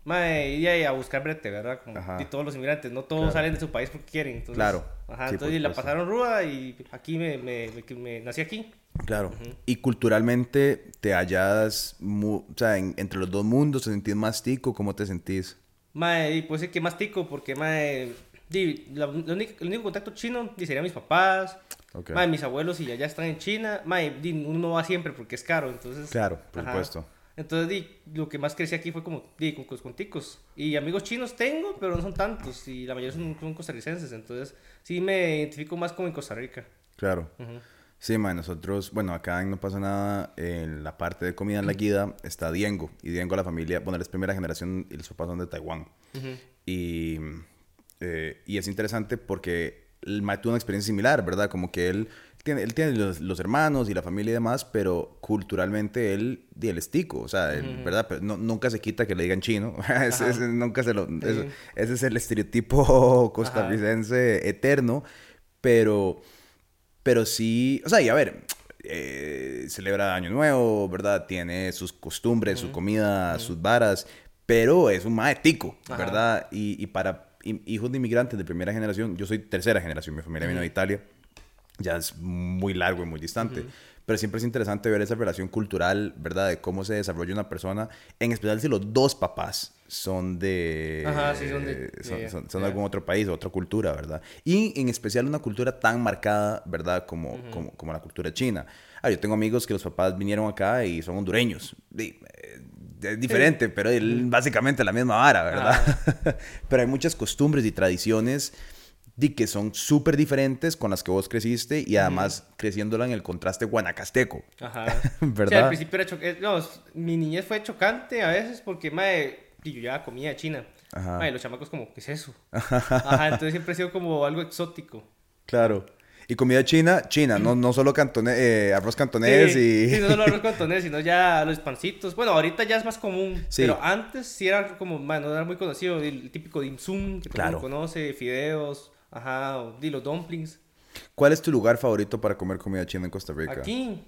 S1: madre, y ahí a buscar brete, ¿verdad? Como de todos los inmigrantes, no todos
S2: Claro.
S1: salen de su país porque quieren. Entonces,
S2: Claro.
S1: Ajá,
S2: Sí,
S1: entonces la pasaron ruda y aquí me, me, me- me- nací aquí.
S2: Claro. Y culturalmente te hallas, o sea, en- entre los dos mundos, ¿te sentís más tico? ¿Cómo te sentís?
S1: Mae, y puede ser que más tico porque, mae, di, la, la única- el único contacto chino di, sería mis papás,
S2: Ok.
S1: mae, mis abuelos y ya, ya están en China, mae, uno no va siempre porque es caro, entonces...
S2: Claro, por
S1: Ajá.
S2: supuesto.
S1: Entonces, di, lo que más crecí aquí fue como, di, con, ticos. Y amigos chinos tengo, pero no son tantos, y la mayoría son, son costarricenses, entonces sí me identifico más como en Costa Rica.
S2: Claro. Sí, nosotros, bueno, acá en No Pasa Nada, en la parte de comida en la guida, está Diengo. Y Diengo, la familia, bueno, él es primera generación y los papás son de Taiwán. Y, eh, y es interesante porque el tuvo una experiencia similar, ¿verdad? Como que él tiene, él tiene los, los hermanos y la familia y demás, pero culturalmente él, di, él es tico, o sea, él, ¿verdad? Pero no- nunca se quita que le digan chino. nunca se lo, eso- ese es el estereotipo costarricense eterno, pero, pero sí, o sea, y a ver, eh, celebra Año Nuevo, ¿verdad? Tiene sus costumbres, su comida, sus varas, pero es un mae tico,
S1: Ajá.
S2: ¿verdad? Y, y para hijos de inmigrantes de primera generación, yo soy tercera generación, mi familia vino de Italia, ya es muy largo y muy distante. Pero siempre es interesante ver esa relación cultural, ¿verdad? De cómo se desarrolla una persona, en especial si los dos papás son de...
S1: Ajá, sí, son de-
S2: son,
S1: de-
S2: son- son de
S1: de-
S2: algún otro país, otra cultura, ¿verdad? Y en especial una cultura tan marcada, ¿verdad? Como, como, como la cultura china. Ah, yo tengo amigos que los papás vinieron acá y son hondureños. Di- eh, Es diferente, pero el- básicamente la misma vara, ¿verdad? pero hay muchas costumbres y tradiciones di que son súper diferentes con las que vos creciste y además creciéndola en el contraste guanacasteco.
S1: Ajá.
S2: ¿Verdad?
S1: Sí, al principio era chocante. No, mi niñez fue chocante a veces porque, y yo ya comía china.
S2: Ajá.
S1: Mae, los chamacos como, ¿qué es eso? Ajá, entonces siempre ha sido como algo exótico.
S2: Claro. Y comida china, china, no, no solo cantone- eh, arroz cantonés
S1: sí,
S2: y...
S1: sí, no solo arroz cantonés, sino ya los pancitos. Bueno, ahorita ya es más común.
S2: Sí.
S1: Pero antes sí era como, mae, no era muy conocido. El típico dim sum, que todo
S2: Claro.
S1: mundo conoce, fideos, ajá, o di, los dumplings.
S2: ¿Cuál es tu lugar favorito para comer comida china en Costa Rica?
S1: Aquí,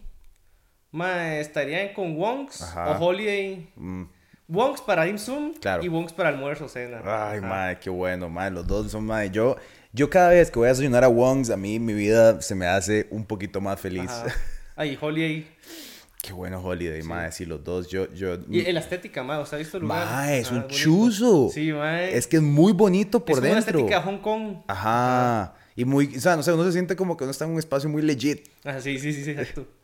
S1: mae, estarían con Wongs
S2: Ajá.
S1: o Holiday.
S2: Mm.
S1: Wongs para dim sum
S2: Claro.
S1: y Wongs para almuerzo, cena.
S2: Ay, madre, qué bueno, madre. Los dos son, madre. Yo, yo cada vez que voy a desayunar a Wong's, a mí mi vida se me hace un poquito más feliz.
S1: Ajá. Ay, Holiday.
S2: qué bueno Holiday, madre. Sí, los dos. Yo, yo...
S1: Y la estética, mae, o sea, ¿has visto el lugar?
S2: Mae, es
S1: Ah,
S2: un chuzo.
S1: Sí, mae.
S2: Es que es muy bonito por
S1: es como una
S2: dentro.
S1: estética de Hong Kong.
S2: Ajá. Y muy, o sea, no sé, uno se siente como que uno está en un espacio muy legit.
S1: Ajá, sí, sí, sí, sí, exacto.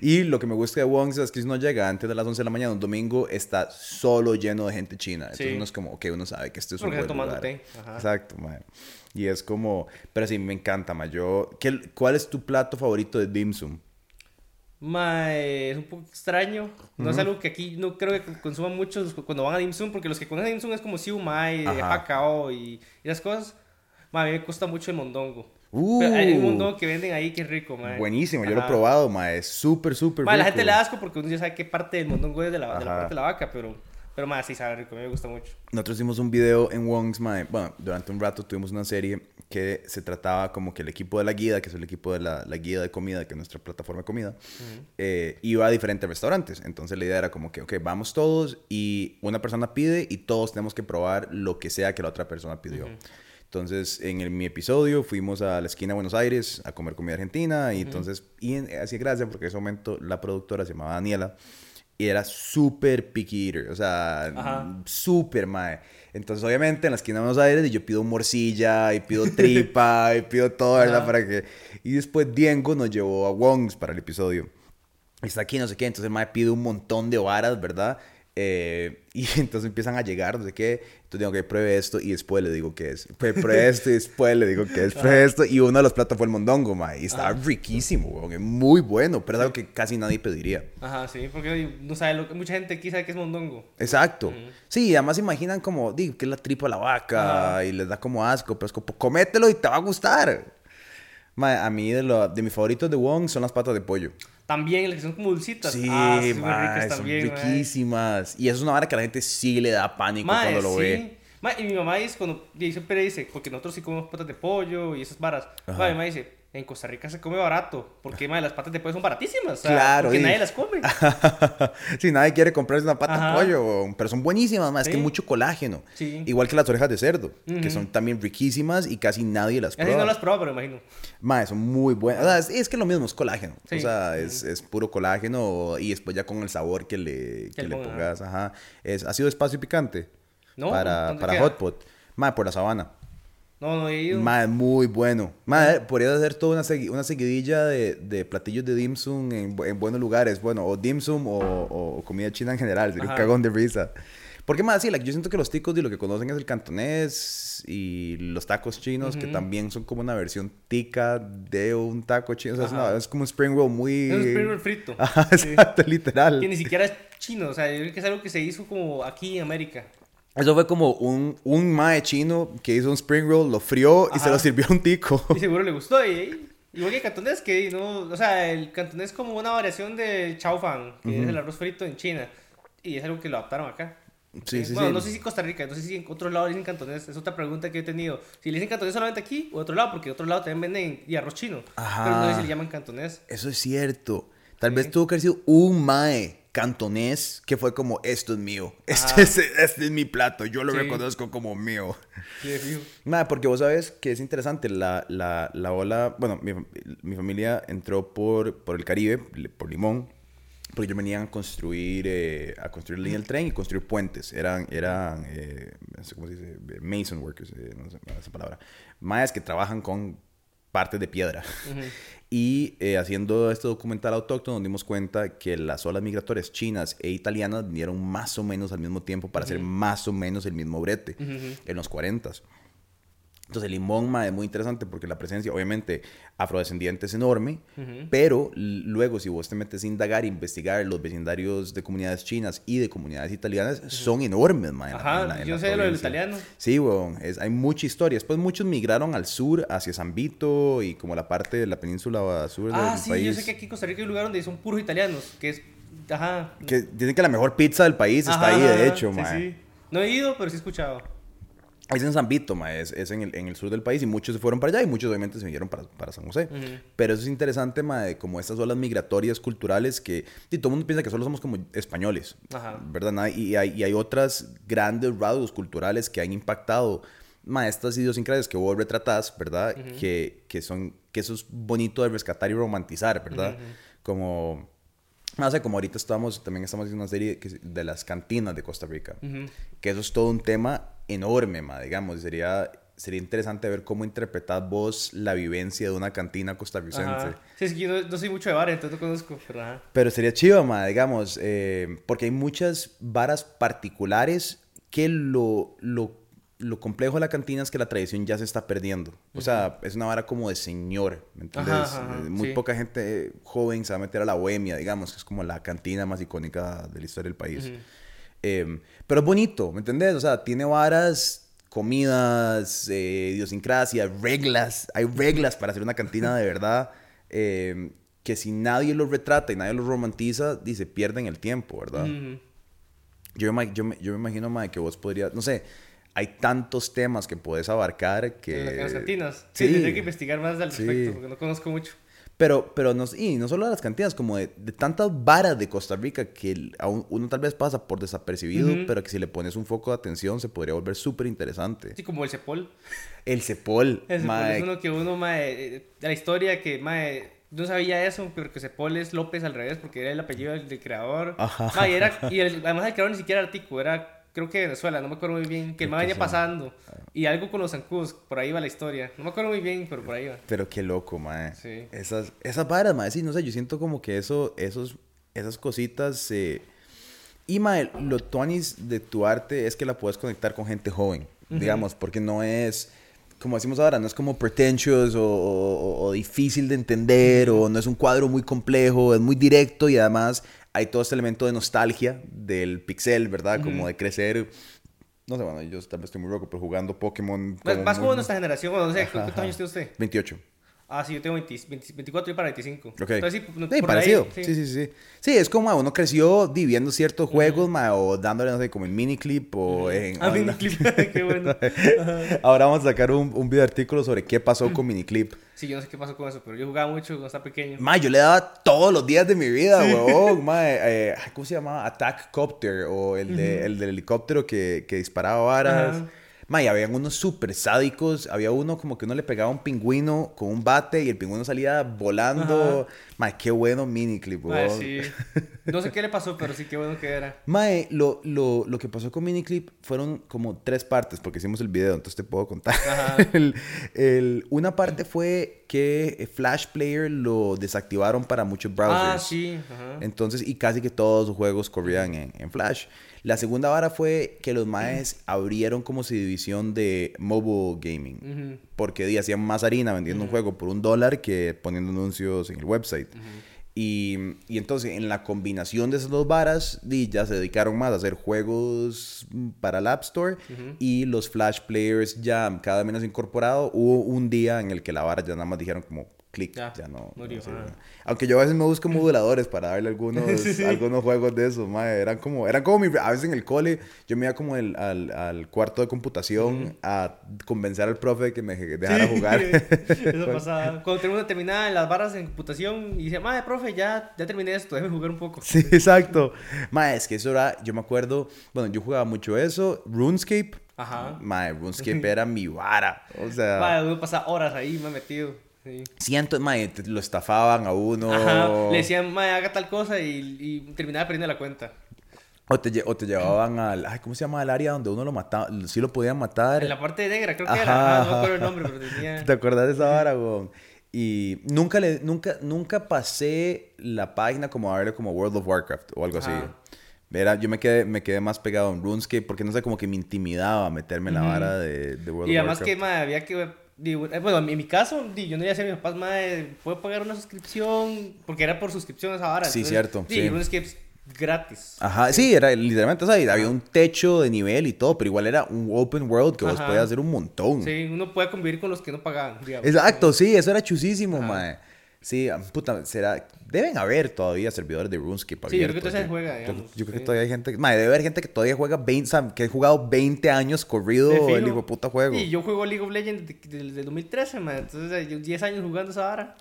S2: Y lo que me gusta de Wongs es que si uno llega antes de las 11 de la mañana un domingo, está solo lleno de gente china. Entonces
S1: Sí.
S2: uno es como, ok, uno sabe que este es un
S1: Porque
S2: buen
S1: está tomando
S2: lugar.
S1: té, ajá.
S2: Exacto, mae. Y es como, pero sí, me encanta, mae. Yo, ¿qué- ¿cuál es tu plato favorito de dim sum?
S1: Mae, es un poco extraño. No es algo que aquí no creo que consuman muchos cuando van a Dim Sum, porque los que conocen Dim Sum es como Siu Mai,
S2: Ajá.
S1: Hakao y, y esas cosas. Mae, a mí me gusta mucho el mondongo.
S2: Uh.
S1: Pero hay un mondongo que venden ahí que es rico, mae.
S2: Buenísimo, yo lo he
S1: Ajá.
S2: probado, mae. Es súper, súper
S1: Mae, la
S2: rico.
S1: gente le da asco porque uno ya sabe qué parte del mondongo es de la, de la
S2: Ajá.
S1: parte de la vaca, pero, pero mae, sí sabe rico, a mí me gusta mucho.
S2: Nosotros hicimos un video en Wongs, mae. Bueno, durante un rato tuvimos una serie que se trataba como que el equipo de la guía, que es el equipo de la, la guía de comida, que es nuestra plataforma de comida, eh, iba a diferentes restaurantes. Entonces la idea era como que, ok, vamos todos y una persona pide y todos tenemos que probar lo que sea que la otra persona pidió. Entonces, en el- mi episodio fuimos a la esquina de Buenos Aires a comer comida argentina y entonces, y en- hacía gracia porque en ese momento la productora se llamaba Daniela y era súper picky eater, o sea, súper mae. Entonces, obviamente, en la esquina de Buenos Aires yo pido morcilla y pido tripa y pido todo, ¿verdad?
S1: Ajá.
S2: Para que... Y después Diego nos llevó a Wongs para el episodio. Y está aquí, no sé qué. Entonces el mae pide un montón de varas, ¿verdad? Eh, y entonces empiezan a llegar, no sé qué. Entonces digo que pruebe esto y después le digo qué es. Pruebe, esto y después le digo qué es. Pruebe esto. Y uno de los platos fue el mondongo, mae. Y estaba riquísimo, weón. Es muy bueno, pero es algo que casi nadie pediría.
S1: Ajá, sí, porque no sabe lo que mucha gente aquí sabe que es mondongo.
S2: Exacto. Sí, además imaginan como, digo, que es la tripa de la vaca
S1: Ajá.
S2: y les da como asco, pero es como, comételo y te va a gustar. Mae, a mí de, lo, de mis favoritos de Wong son las patas de pollo.
S1: También, las que son como dulcitas.
S2: Sí,
S1: ah, sí, muy
S2: mae,
S1: ricas
S2: son
S1: también, mae.
S2: riquísimas. Y eso es una vara que a la gente sí le da pánico
S1: Mae,
S2: cuando lo
S1: sí.
S2: ve.
S1: Y mi mamá dice, cuando siempre dice, porque nosotros sí comemos patas de pollo y esas varas. Mi mamá dice, en Costa Rica se come barato, porque mae, las patas de pollo son baratísimas.
S2: Claro,
S1: Porque
S2: y-
S1: nadie las come.
S2: sí, nadie quiere comprarse una pata
S1: Ajá.
S2: de pollo, pero son buenísimas, más es que
S1: Sí.
S2: mucho colágeno.
S1: Sí.
S2: Igual que las orejas de cerdo, que
S1: Ujú.
S2: son también riquísimas y casi nadie las prueba.
S1: no las probado, pero imagino.
S2: Mae, son muy buenas. O sea, es, es que lo mismo es colágeno.
S1: Sí.
S2: O sea, es, es puro colágeno y después ya con el sabor que le, que
S1: le
S2: pongas. Ajá. Es, ha sido espacio picante
S1: No,
S2: para,
S1: ¿dónde
S2: para? Hot Pot. Mae, por la sabana.
S1: No, no he ido.
S2: Mae, muy bueno. Mae, podrías hacer toda una, segui- una seguidilla de, de platillos de dim sum en, en buenos lugares. Bueno, o dim sum o, o comida china en general. Sería un cagón de risa. Porque más, sí, like, yo siento que los ticos de lo que conocen es el cantonés y los tacos chinos, que
S1: Ujú.
S2: también son como una versión tica de un taco chino. O sea, es, una- es como un spring roll muy...
S1: Es un spring roll frito.
S2: Ajá,
S1: Sí.
S2: exacto, literal.
S1: Que ni siquiera es chino, o sea, yo creo que es algo que se hizo como aquí en América.
S2: Eso fue como un, un mae chino que hizo un spring roll, lo frió y se
S1: Ajá.
S2: lo sirvió a un tico.
S1: Y seguro le gustó. Y, igual que el cantonés, que no, o sea, el cantonés es como una variación del chao fan, que es el arroz frito en China. Y es algo que lo adaptaron acá.
S2: Sí, sí,
S1: bueno,
S2: sí.
S1: no sé si Costa Rica, no sé si en otro lado dicen cantonés. Es otra pregunta que he tenido. Si le dicen cantonés solamente aquí o otro lado, porque otro lado también venden y arroz chino.
S2: Ajá.
S1: Pero no sé si le llaman cantonés.
S2: Eso es cierto. Tal vez tuvo que haber sido un mae cantonés que fue como, esto es mío. Este
S1: Ajá.
S2: es, este es mi plato. Yo lo
S1: Sí.
S2: reconozco como mío.
S1: Sí.
S2: Mae, porque vos sabes que es interesante. La, la, la ola... Bueno, mi, mi familia entró por, por el Caribe, por Limón. Porque ellos venían a construir, eh, a construir línea del tren y construir puentes. Eran, eran eh, no sé ¿cómo se dice? Mason workers, eh, no sé esa palabra. Mayas que trabajan con partes de piedra. Y eh, haciendo este documental autóctono nos dimos cuenta que las olas migratorias chinas e italianas vinieron más o menos al mismo tiempo para hacer más o menos el mismo brete en los 40 entonces el limón ma, es muy interesante porque la presencia, obviamente, afrodescendiente es enorme, pero l- luego si vos te metes a indagar, e investigar los vecindarios de comunidades chinas y de comunidades italianas, son enormes, ma, en la-
S1: Ajá,
S2: en la- en
S1: yo
S2: la
S1: sé lo del italiano.
S2: Sí, weón, es- hay mucha historia. Después muchos migraron al sur, hacia San Vito y como la parte de la península sur
S1: Ah,
S2: del
S1: sí,
S2: país.
S1: yo sé que aquí en Costa Rica hay un lugar donde son puros italianos, que es... Ajá.
S2: Que dicen que la mejor pizza del país está
S1: Ajá,
S2: ahí, de
S1: ajá,
S2: hecho,
S1: sí,
S2: ma.
S1: sí. No he ido, pero sí he escuchado.
S2: Es en San Vito, ma, es, es en, el, en el sur del país y muchos se fueron para allá y muchos obviamente se vinieron para, para San José.
S1: Ujú.
S2: Pero eso es interesante, ma, de como estas olas migratorias culturales que y todo el mundo piensa que solo somos como españoles,
S1: Ajá.
S2: ¿verdad? Y hay, y hay otras grandes rasgos culturales que han impactado, ma, estas idiosincrasias que vos retratás, ¿verdad? que, que son, que eso es bonito de rescatar y romantizar, ¿verdad? Como... No sé, como ahorita estamos, también estamos haciendo una serie de las cantinas de Costa Rica
S1: Ujú.
S2: que eso es todo un tema enorme, ma, digamos, sería sería interesante ver cómo interpretás vos la vivencia de una cantina costarricense.
S1: Ajá. Sí, es que yo no, no soy mucho de bar, entonces no conozco, pero ajá.
S2: Pero sería chido, ma, digamos, eh, porque hay muchas varas particulares que lo, lo, lo complejo de la cantina es que la tradición ya se está perdiendo. O sea, es una vara como de señor, ¿me entiendes?
S1: Ajá, ajá,
S2: Eh, Muy
S1: sí.
S2: poca gente joven se va a meter a la bohemia, digamos, que es como la cantina más icónica de la historia del país. Eh, pero es bonito, ¿me entendés? O sea, tiene varas, comidas, eh, idiosincrasia, reglas. Hay reglas para hacer una cantina de verdad. eh, que si nadie lo retrata y nadie lo romantiza, dice, pierden el tiempo, ¿verdad? Yo, me, yo, me, yo me imagino, mae, que vos podrías, no sé, hay tantos temas que puedes abarcar que...
S1: Las cantinas.
S2: Sí.
S1: Sí, tendría que investigar más al
S2: Sí.
S1: respecto, porque no conozco mucho.
S2: Pero, pero no, y no solo de las cantinas, como de, de tantas varas de Costa Rica que un- uno tal vez pasa por desapercibido, pero que si le pones un foco de atención se podría volver súper interesante.
S1: Sí, como el Cepol.
S2: El Cepol,
S1: El Cepol es uno que uno, mae, la historia que, mae, no sabía eso, pero que Cepol es López al revés, porque era el apellido del, del creador.
S2: Ajá.
S1: Mae, y era, y el- además el creador ni siquiera era tico, era, creo que Venezuela, no me acuerdo muy bien, que el
S2: que
S1: venía pasando. Y algo con los zancudos, por ahí va la historia. No me acuerdo muy bien, pero por ahí va.
S2: Pero qué loco, mae.
S1: Sí.
S2: Esas, esas varas, mae. Sí, no sé, yo siento como que eso, esos, esas cositas. eh, Y, mae, lo tuanis de tu arte es que la puedes conectar con gente joven, digamos, porque no es. Como decimos ahora, no es como pretentious o, o- o difícil de entender, o no es un cuadro muy complejo, es muy directo y además hay todo este elemento de nostalgia del pixel, ¿verdad? Como de crecer. No sé, bueno, yo tal vez estoy muy loco, pero jugando Pokémon.
S1: Más,
S2: como
S1: más como nuestra generación, no sé, ¿cuántos años tiene usted?
S2: 28.
S1: Ah, sí, yo tengo 20 20 24 y para 25.
S2: Ok.
S1: Entonces, sí, no-
S2: Sí, parecido.
S1: ahí,
S2: sí. sí, sí, sí. es como ah, uno creció viviendo ciertos juegos, ma, o dándole, no sé, como en miniclip o en...
S1: Ah,
S2: o en-
S1: miniclip, qué bueno.
S2: Ahora vamos a sacar un, un video artículo sobre qué pasó con miniclip.
S1: Sí, yo no sé qué pasó con eso, pero yo jugaba mucho cuando estaba pequeño.
S2: Ma, yo le daba todos los días de mi vida, huevón. Ma, eh, ay, ¿cómo se llamaba? Attack Copter o el, de, el del helicóptero que, que disparaba varas.
S1: Ajá.
S2: Ma, y habían unos súper sádicos. Había uno como que uno le pegaba a un pingüino con un bate y el pingüino salía volando. Ma, qué bueno miniclip,
S1: Mae, sí. No sé qué le pasó, pero sí, qué bueno que era.
S2: Mae, lo, lo, lo que pasó con Miniclip fueron como tres partes, porque hicimos el video, entonces te puedo contar.
S1: Ajá.
S2: El- el- una parte fue que eh, Flash Player lo desactivaron para muchos browsers.
S1: Ah, sí. Ajá.
S2: Entonces, y casi que todos los juegos corrían en, en Flash. La segunda vara fue que los maes abrieron como su división de mobile gaming. Porque hacían más harina vendiendo un juego por un dólar que poniendo anuncios en el website. Y, y entonces en la combinación de esas dos varas, ya se dedicaron más a hacer juegos para el App Store y los Flash Players ya cada menos incorporado. Hubo un día en el que la vara ya nada más dijeron como clic, ya,
S1: Ya,
S2: no.
S1: murió,
S2: no sirve.
S1: ajá.
S2: Aunque yo a veces me busco moduladores para darle algunos, algunos juegos de esos, mae. Eran como, eran como mi, a veces en el cole, yo me iba como el- al, al cuarto de computación a convencer al profe de que me dejara jugar.
S1: Eso pasaba. Cuando una terminada en las barras en computación y dice, madre, profe, ya, ya terminé esto, déjame jugar un poco.
S2: Sí, exacto. Mae, es que eso era, yo me acuerdo, bueno, yo jugaba mucho eso, RuneScape.
S1: Ajá.
S2: Mae, RuneScape era mi vara. O sea,
S1: Madre, horas ahí, me ha metido. Sí.
S2: siento, mae, lo estafaban a uno.
S1: Ajá. Le decían, madre, haga tal cosa y, y terminaba perdiendo la cuenta.
S2: O te, o te llevaban al, ay, ¿cómo se llama el área donde uno lo mataba? Sí lo podían matar.
S1: En la parte negra, creo que
S2: Ajá,
S1: era. Ajá, no me acuerdo el nombre, pero tenía.
S2: ¿Te acuerdas de esa vara, weón? Y nunca, le, nunca, nunca pasé la página como a verle como World of Warcraft o algo así. Era, yo me quedé, me quedé más pegado en RuneScape porque no sé, como que me intimidaba meterme en la vara de, de World
S1: Y
S2: of
S1: además
S2: Warcraft.
S1: que, madre, había que... digo, eh, Bueno, en mi caso, yo no iba a decir a mis papás, madre, ¿puedo pagar una suscripción? Porque era por suscripción esa hora.
S2: Sí, cierto,
S1: Sí,
S2: sí.
S1: Gratis.
S2: Ajá, sí, era literalmente, o sea, había un techo de nivel y todo, pero igual era un open world que vos podías hacer un montón.
S1: Sí, uno puede convivir con los que no pagaban, digamos.
S2: Exacto, sí, eso era chusísimo,
S1: Ajá.
S2: Sí, puta, será... Deben haber todavía servidores de RuneScape
S1: Sí, yo creo que
S2: abiertos,
S1: todavía
S2: yo-
S1: juega,
S2: yo-
S1: digamos,
S2: Yo, creo que
S1: sí.
S2: todavía hay gente... Mae, debe haber gente que todavía juega 20... o sea, que ha jugado 20 años corrido
S1: De
S2: el hijo de puta juego.
S1: Y yo juego League of Legends desde, el 2013, man. Entonces, eh, yo 10 años jugando esa vara.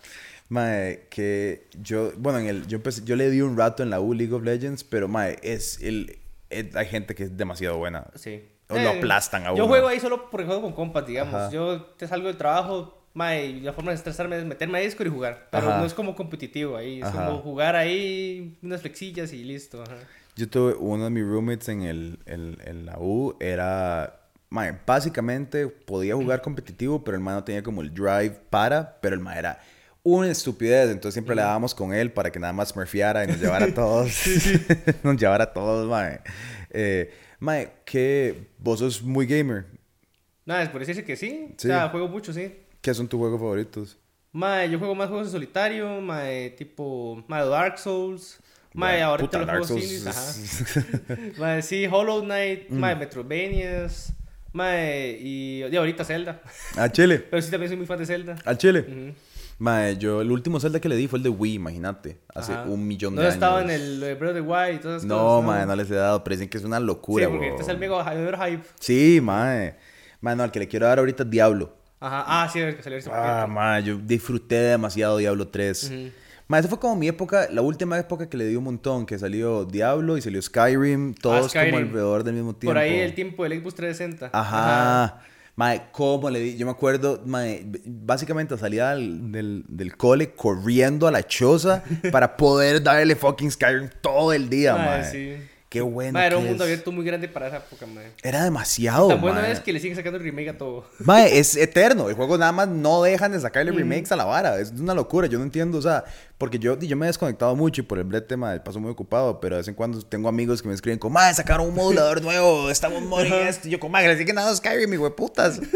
S2: Mae, que yo... Bueno, en el, yo, empecé- yo le di un rato en la U League of Legends, pero, mae, es el... es- hay gente que es demasiado buena.
S1: Sí.
S2: O lo aplastan a
S1: Yo
S2: uno.
S1: juego ahí solo porque juego con compas, digamos.
S2: Ajá.
S1: Yo te salgo del trabajo, mae, y la forma de estresarme es meterme a Discord y jugar. Pero
S2: Ajá.
S1: no es como competitivo ahí. Es
S2: Ajá.
S1: como jugar ahí unas flexillas y listo. Ajá.
S2: Yo tuve uno de mis roommates en, el, en, en la U, era mae, básicamente podía jugar competitivo, pero el mae no tenía como el drive para, pero el mae era una estupidez, entonces siempre le dábamos con él para que nada más smurfiara y nos llevara a todos, nos llevara a todos, mae. Eh, mae, que vos sos muy gamer.
S1: Nada, es por decirse que sí.
S2: Sí.
S1: O sea, juego mucho, sí.
S2: ¿Qué son tus juegos favoritos?
S1: Mae, yo juego más juegos en solitario, mae, tipo, mae, Dark Souls. Mae, ahorita
S2: puta,
S1: los
S2: Dark
S1: juegos
S2: Souls
S1: indies, ajá. mae, sí, Hollow Knight, mae, Metroidvanias, mae, y, y ahorita Zelda.
S2: A Chile,
S1: Pero sí también soy muy fan de Zelda.
S2: al Chile.
S1: Ujú.
S2: Mae, yo el último Zelda que le di fue el de Wii, imagínate, hace
S1: Ajá.
S2: un millón
S1: no
S2: de años.
S1: estaba en el eh, Breath of the Wild y todas esas
S2: No,
S1: cosas.
S2: mae, no les he dado, pero dicen que es una locura,
S1: Sí, porque
S2: weón.
S1: este es el mega hype.
S2: Sí, mae. Mae, no, al que le quiero dar ahorita es Diablo.
S1: Ajá, ah, sí, el que salió ese
S2: Ah, yo disfruté demasiado Diablo 3.
S1: Ujú.
S2: Mae, esa fue como mi época, la última época que le di un montón, que salió Diablo y salió Skyrim, todos como
S1: Skyrim.
S2: alrededor del mismo tiempo.
S1: Por ahí el tiempo del Xbox 360.
S2: Ajá. Mae, ¿cómo le di? Yo me acuerdo, mae, básicamente salía del, del, del cole corriendo a la choza para poder darle fucking Skyrim todo el día,
S1: Mae,
S2: mae.
S1: sí.
S2: Qué bueno.
S1: Era
S2: que
S1: un mundo
S2: es.
S1: abierto muy grande para esa época, mae.
S2: Era demasiado,
S1: Tan bueno es que le siguen sacando el remake a todo.
S2: Mae, es eterno. El juego nada más no dejan de sacarle
S1: Mm.
S2: remakes a la vara. Es una locura. Yo no entiendo, o sea, porque yo, yo me he desconectado mucho y por el brete, mae, paso muy ocupado. Pero de vez en cuando tengo amigos que me escriben como, mae, sacaron un modulador nuevo, estamos muriendo esto. Y yo como, mae, le siguen dando Skyrim, mi hueputas.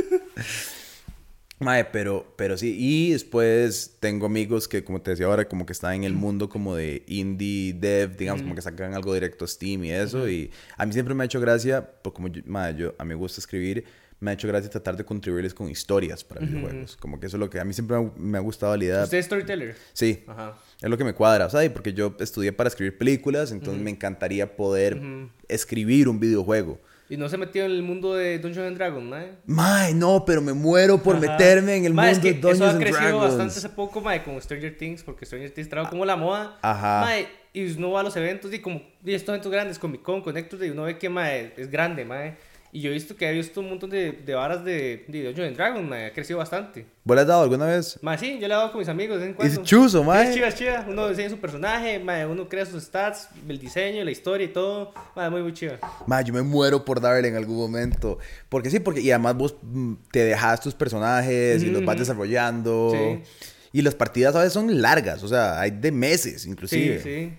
S2: Mae, pero, pero sí. Y después tengo amigos que, como te decía ahora, como que están en el mundo como de indie dev, digamos, como que sacan algo directo a Steam y eso. Y a mí siempre me ha hecho gracia, porque como yo, mae, yo- a mí me gusta escribir, me ha hecho gracia tratar de contribuirles con historias para videojuegos. Como que eso es lo que a mí siempre me ha- gustado la idea.
S1: ¿Usted es storyteller?
S2: Sí,
S1: Ajá.
S2: es lo que me cuadra, ¿sabes? Porque yo estudié para escribir películas, entonces me encantaría poder escribir un videojuego.
S1: Y no se metió en el mundo de Dungeons and Dragons, mae.
S2: Mae, no, pero me muero por
S1: Ajá.
S2: meterme en el
S1: Mae, es
S2: mundo
S1: que
S2: de Dungeons
S1: eso ha
S2: and
S1: crecido
S2: Dragons.
S1: bastante hace poco, mae, con Stranger Things, porque Stranger Things trajo como la moda.
S2: Ajá.
S1: Mae, y uno va a los eventos y como, y estos eventos grandes, Comic Con, Connector, y uno ve que, mae, es grande, mae. Y yo he visto que ha visto un montón de, de varas de, de Dungeons and Dragons, mae, ha crecido bastante.
S2: ¿Vos le has dado alguna vez?
S1: Mae, sí, yo le he dado con mis amigos de vez en cuando.
S2: Es chuzo, mae.
S1: Es chiva, es chiva. Uno diseña su personaje, mae, uno crea sus stats, el diseño, la historia y todo. Mae, muy, muy chiva.
S2: Ma, yo me muero por darle en algún momento. Porque sí, porque y además vos mm, te dejas tus personajes y los vas desarrollando.
S1: Sí.
S2: Y las partidas a veces son largas, o sea, hay de meses inclusive.
S1: Sí, sí.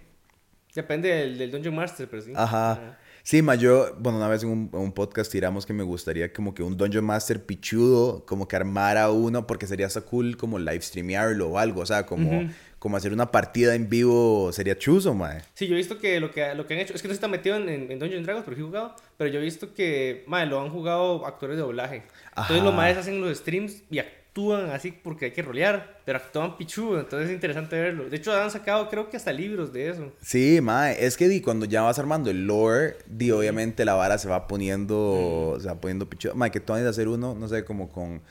S1: Depende del, del Dungeon Master, pero sí.
S2: Ajá. Sí, ma, yo, bueno, una vez en un, en un podcast tiramos que me gustaría como que un Dungeon Master pichudo, como que armara uno, porque sería hasta cool como live streamearlo o algo, o sea, como, como hacer una partida en vivo sería chuzo, ma.
S1: Sí, yo he visto que lo que, lo que han hecho, es que no se está metido en, en, and Dragons, pero he jugado, pero yo he visto que, madre, lo han jugado actores de doblaje. Entonces
S2: Ajá.
S1: los maes hacen los streams y actúan así porque hay que rolear, pero actúan pichudo, entonces es interesante verlo. De hecho, han sacado creo que hasta libros de eso.
S2: Sí, mae, es que di, cuando ya vas armando el lore, di, obviamente la vara se va poniendo, se va poniendo pichuda. Mae, que tú de hacer uno, no sé, como con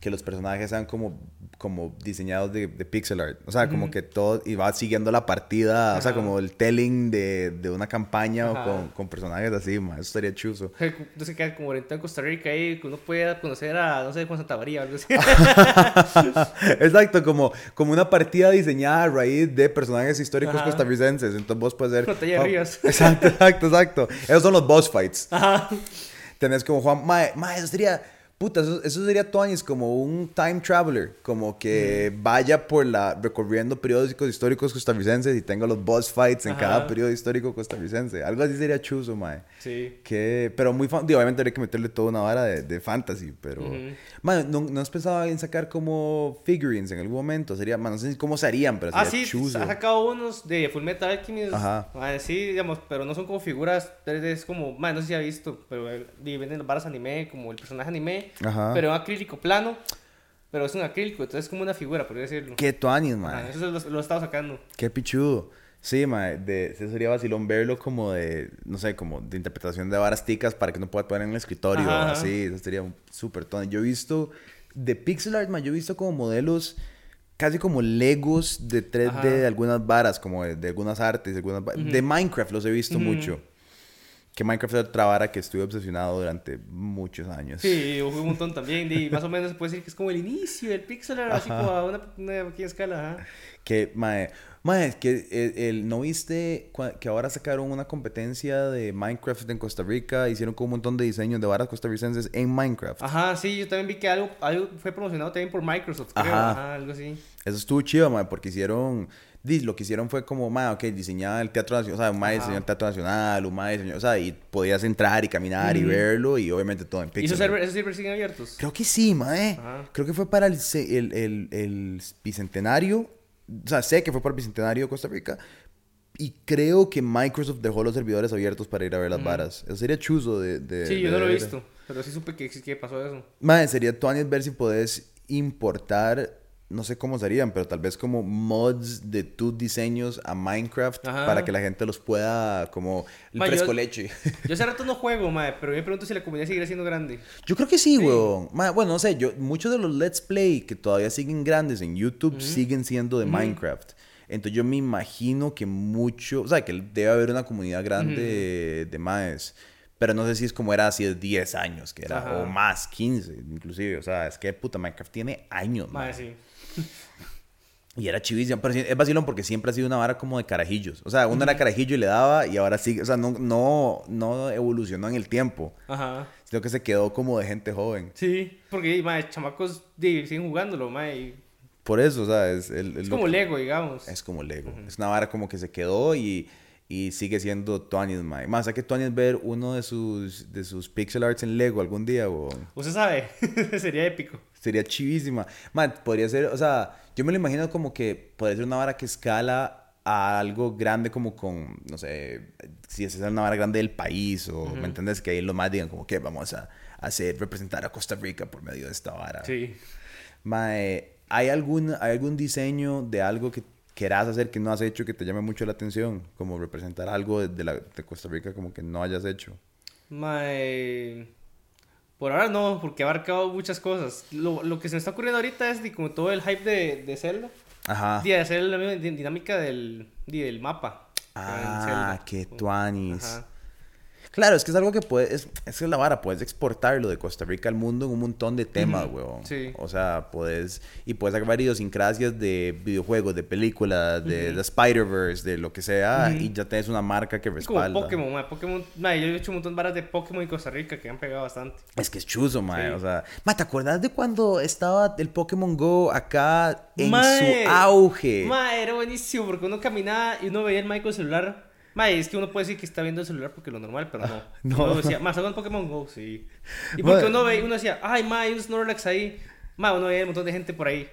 S2: que los personajes sean como, como diseñados de, de pixel art. O sea, como que todo, y va siguiendo la partida, o sea, como el telling de, de una campaña o con, con personajes así, eso estaría chuzo.
S1: Entonces queda como ahorita en Costa Rica ahí, que uno puede conocer a, no sé, Juan Santa María o algo así.
S2: Exacto, como, como una partida diseñada a raíz de personajes históricos
S1: Ajá.
S2: costarricenses. Entonces vos puedes ser...
S1: Batalla de
S2: oh,
S1: Ríos.
S2: Exacto, exacto, exacto. Esos son los boss fights.
S1: Ajá.
S2: Tenés como Juan, mae, mae, eso sería, puta, eso, eso sería Tonis como un time traveler, como que vaya por la, recorriendo periódicos históricos costarricenses y tenga los boss fights en
S1: Ajá.
S2: cada periodo histórico costarricense. Algo así sería chuzo, mae.
S1: Sí.
S2: Que, pero muy fan, digo, obviamente habría que meterle toda una vara de, de fantasy, pero... Mae, ¿no, ¿no has pensado en sacar como figurines en algún momento? Sería, man, no sé cómo se harían, pero
S1: Ah,
S2: sería
S1: sí,
S2: chuzo.
S1: ha sacado unos de Full Metal Alchemist.
S2: Ajá.
S1: Ah, sí, digamos, pero no son como figuras 3D, es como, man, no sé si ha visto, pero eh, y venden las varas anime, como el personaje anime,
S2: Ajá.
S1: pero en acrílico plano, pero es un acrílico, entonces es como una figura, podría decirlo.
S2: Qué tuanis,
S1: Ajá,
S2: mae.
S1: eso lo, lo he estado sacando.
S2: Qué pichudo. Sí, de, eso sería vacilón verlo como de, no sé, como de interpretación de varas ticas para que uno pueda poner en el escritorio,
S1: Ajá,
S2: así, eso sería un súper tono. Yo he visto, de pixel art, mae, yo he visto como modelos casi como legos de 3D
S1: Ajá.
S2: de algunas varas, como de, de algunas artes, de algunas va- De Minecraft los he visto mucho. Que Minecraft es otra vara que estuve obsesionado durante muchos años.
S1: Sí, yo jugué un montón también, y más o menos se puede decir que es como el inicio del pixel art, así como a una, una pequeña escala, ajá.
S2: Que, mae, mae, que el, el- ¿no viste que ahora sacaron una competencia de Minecraft en Costa Rica? Hicieron como un montón de diseños de varas costarricenses en Minecraft.
S1: Ajá, sí, yo también vi que algo, algo fue promocionado también por Microsoft, creo.
S2: Ajá.
S1: Ajá, algo así.
S2: Eso estuvo chido, mae, porque hicieron... Lo que hicieron fue como, mae, ok, diseñaba el teatro nacional, o sea, un
S1: Ajá.
S2: diseñó el teatro nacional, un mae diseñó, o sea, y podías entrar y caminar y verlo y obviamente todo en
S1: ¿Y
S2: pixel.
S1: esos servers, esos servers siguen abiertos?
S2: Creo que sí, mae.
S1: Ajá.
S2: Creo que fue para el, el, el, el bicentenario. O sea, sé que fue para el bicentenario de Costa Rica. Y creo que Microsoft dejó los servidores abiertos para ir a ver las varas. Eso sería chuzo de, de-
S1: Sí, yo
S2: de
S1: no lo he visto, pero sí supe que, que pasó eso.
S2: Mae, sería tuanis ver si podés importar, no sé cómo serían, pero tal vez como mods de tus diseños a Minecraft
S1: Ajá.
S2: para que la gente los pueda como el
S1: Ma, yo-
S2: fresco leche.
S1: Yo hace rato no juego, mae, pero yo me pregunto si la comunidad seguirá siendo grande.
S2: Yo creo que sí,
S1: Sí.
S2: weón. Ma, Bueno, no sé, yo, muchos de los Let's Play que todavía siguen grandes en YouTube siguen siendo de Minecraft. Entonces yo me imagino que mucho, o sea, que debe haber una comunidad grande de, de maes. Pero no sé si es como era hace 10 años, que era,
S1: Ajá.
S2: o más, 15 inclusive. O sea, es que puta, Minecraft tiene años,
S1: Mae,
S2: mae.
S1: sí.
S2: Y era chivísimo. Pero es vacilón porque siempre ha sido una vara como de carajillos. O sea, uno era carajillo y le daba y ahora sí, o sea, no, no, no evolucionó en el tiempo.
S1: Ajá.
S2: Sino que se quedó como de gente joven.
S1: Sí, porque, mae, chamacos siguen jugándolo,
S2: Por eso, o sea, es, el, el
S1: Es como
S2: que-
S1: Lego, digamos.
S2: Es como Lego. Es una vara como que se quedó y, y sigue siendo Tony's, mae. Más, hay que Tony's ver uno de sus, de sus pixel arts en Lego algún día, o
S1: Usted sabe, sería épico.
S2: Sería chivísima. Man, podría ser, o sea, yo me lo imagino como que podría ser una vara que escala a algo grande como con, no sé, si es una vara grande del país o, ¿me entiendes? Que ahí los más digan como que vamos a hacer, representar a Costa Rica por medio de esta vara.
S1: Sí.
S2: Mae, ¿hay algún, ¿hay algún diseño de algo que quieras hacer que no has hecho que te llame mucho la atención? Como representar algo de, de la, de Costa Rica como que no hayas hecho.
S1: Mae, por ahora no, porque ha abarcado muchas cosas. Lo, lo que se me está ocurriendo ahorita es como todo el hype de, de Zelda.
S2: Ajá.
S1: de hacer la misma di- dinámica del, del mapa.
S2: Ah, qué tuanis.
S1: Ajá.
S2: Claro, es que es algo que puedes, es, es que es la vara, puedes exportarlo de Costa Rica al mundo en un montón de temas, weón.
S1: sí.
S2: O sea, puedes, y puedes sacar idiosincrasias de videojuegos, de películas, de, de Spider-Verse, de lo que sea, y ya tienes una marca que
S1: Es como
S2: respalda.
S1: Pokémon, mae. Pokémon, mae, yo he hecho un montón de varas de Pokémon en Costa Rica que han pegado bastante.
S2: Es que es chuzo, mae.
S1: Sí.
S2: O sea, mae, ¿te acuerdas de cuando estaba el Pokémon Go acá en
S1: Mae,
S2: su auge?
S1: Mae, era buenísimo porque uno caminaba y uno veía el Michael celular. Mae, es que uno puede decir que está viendo el celular porque lo normal, pero no.
S2: no.
S1: Uno decía, mae, ¿sabes Pokémon Go? Sí. Y porque
S2: Mae.
S1: uno veía, uno decía, ay, mae, hay un Snorlax ahí. Mae, uno veía un montón de gente por ahí.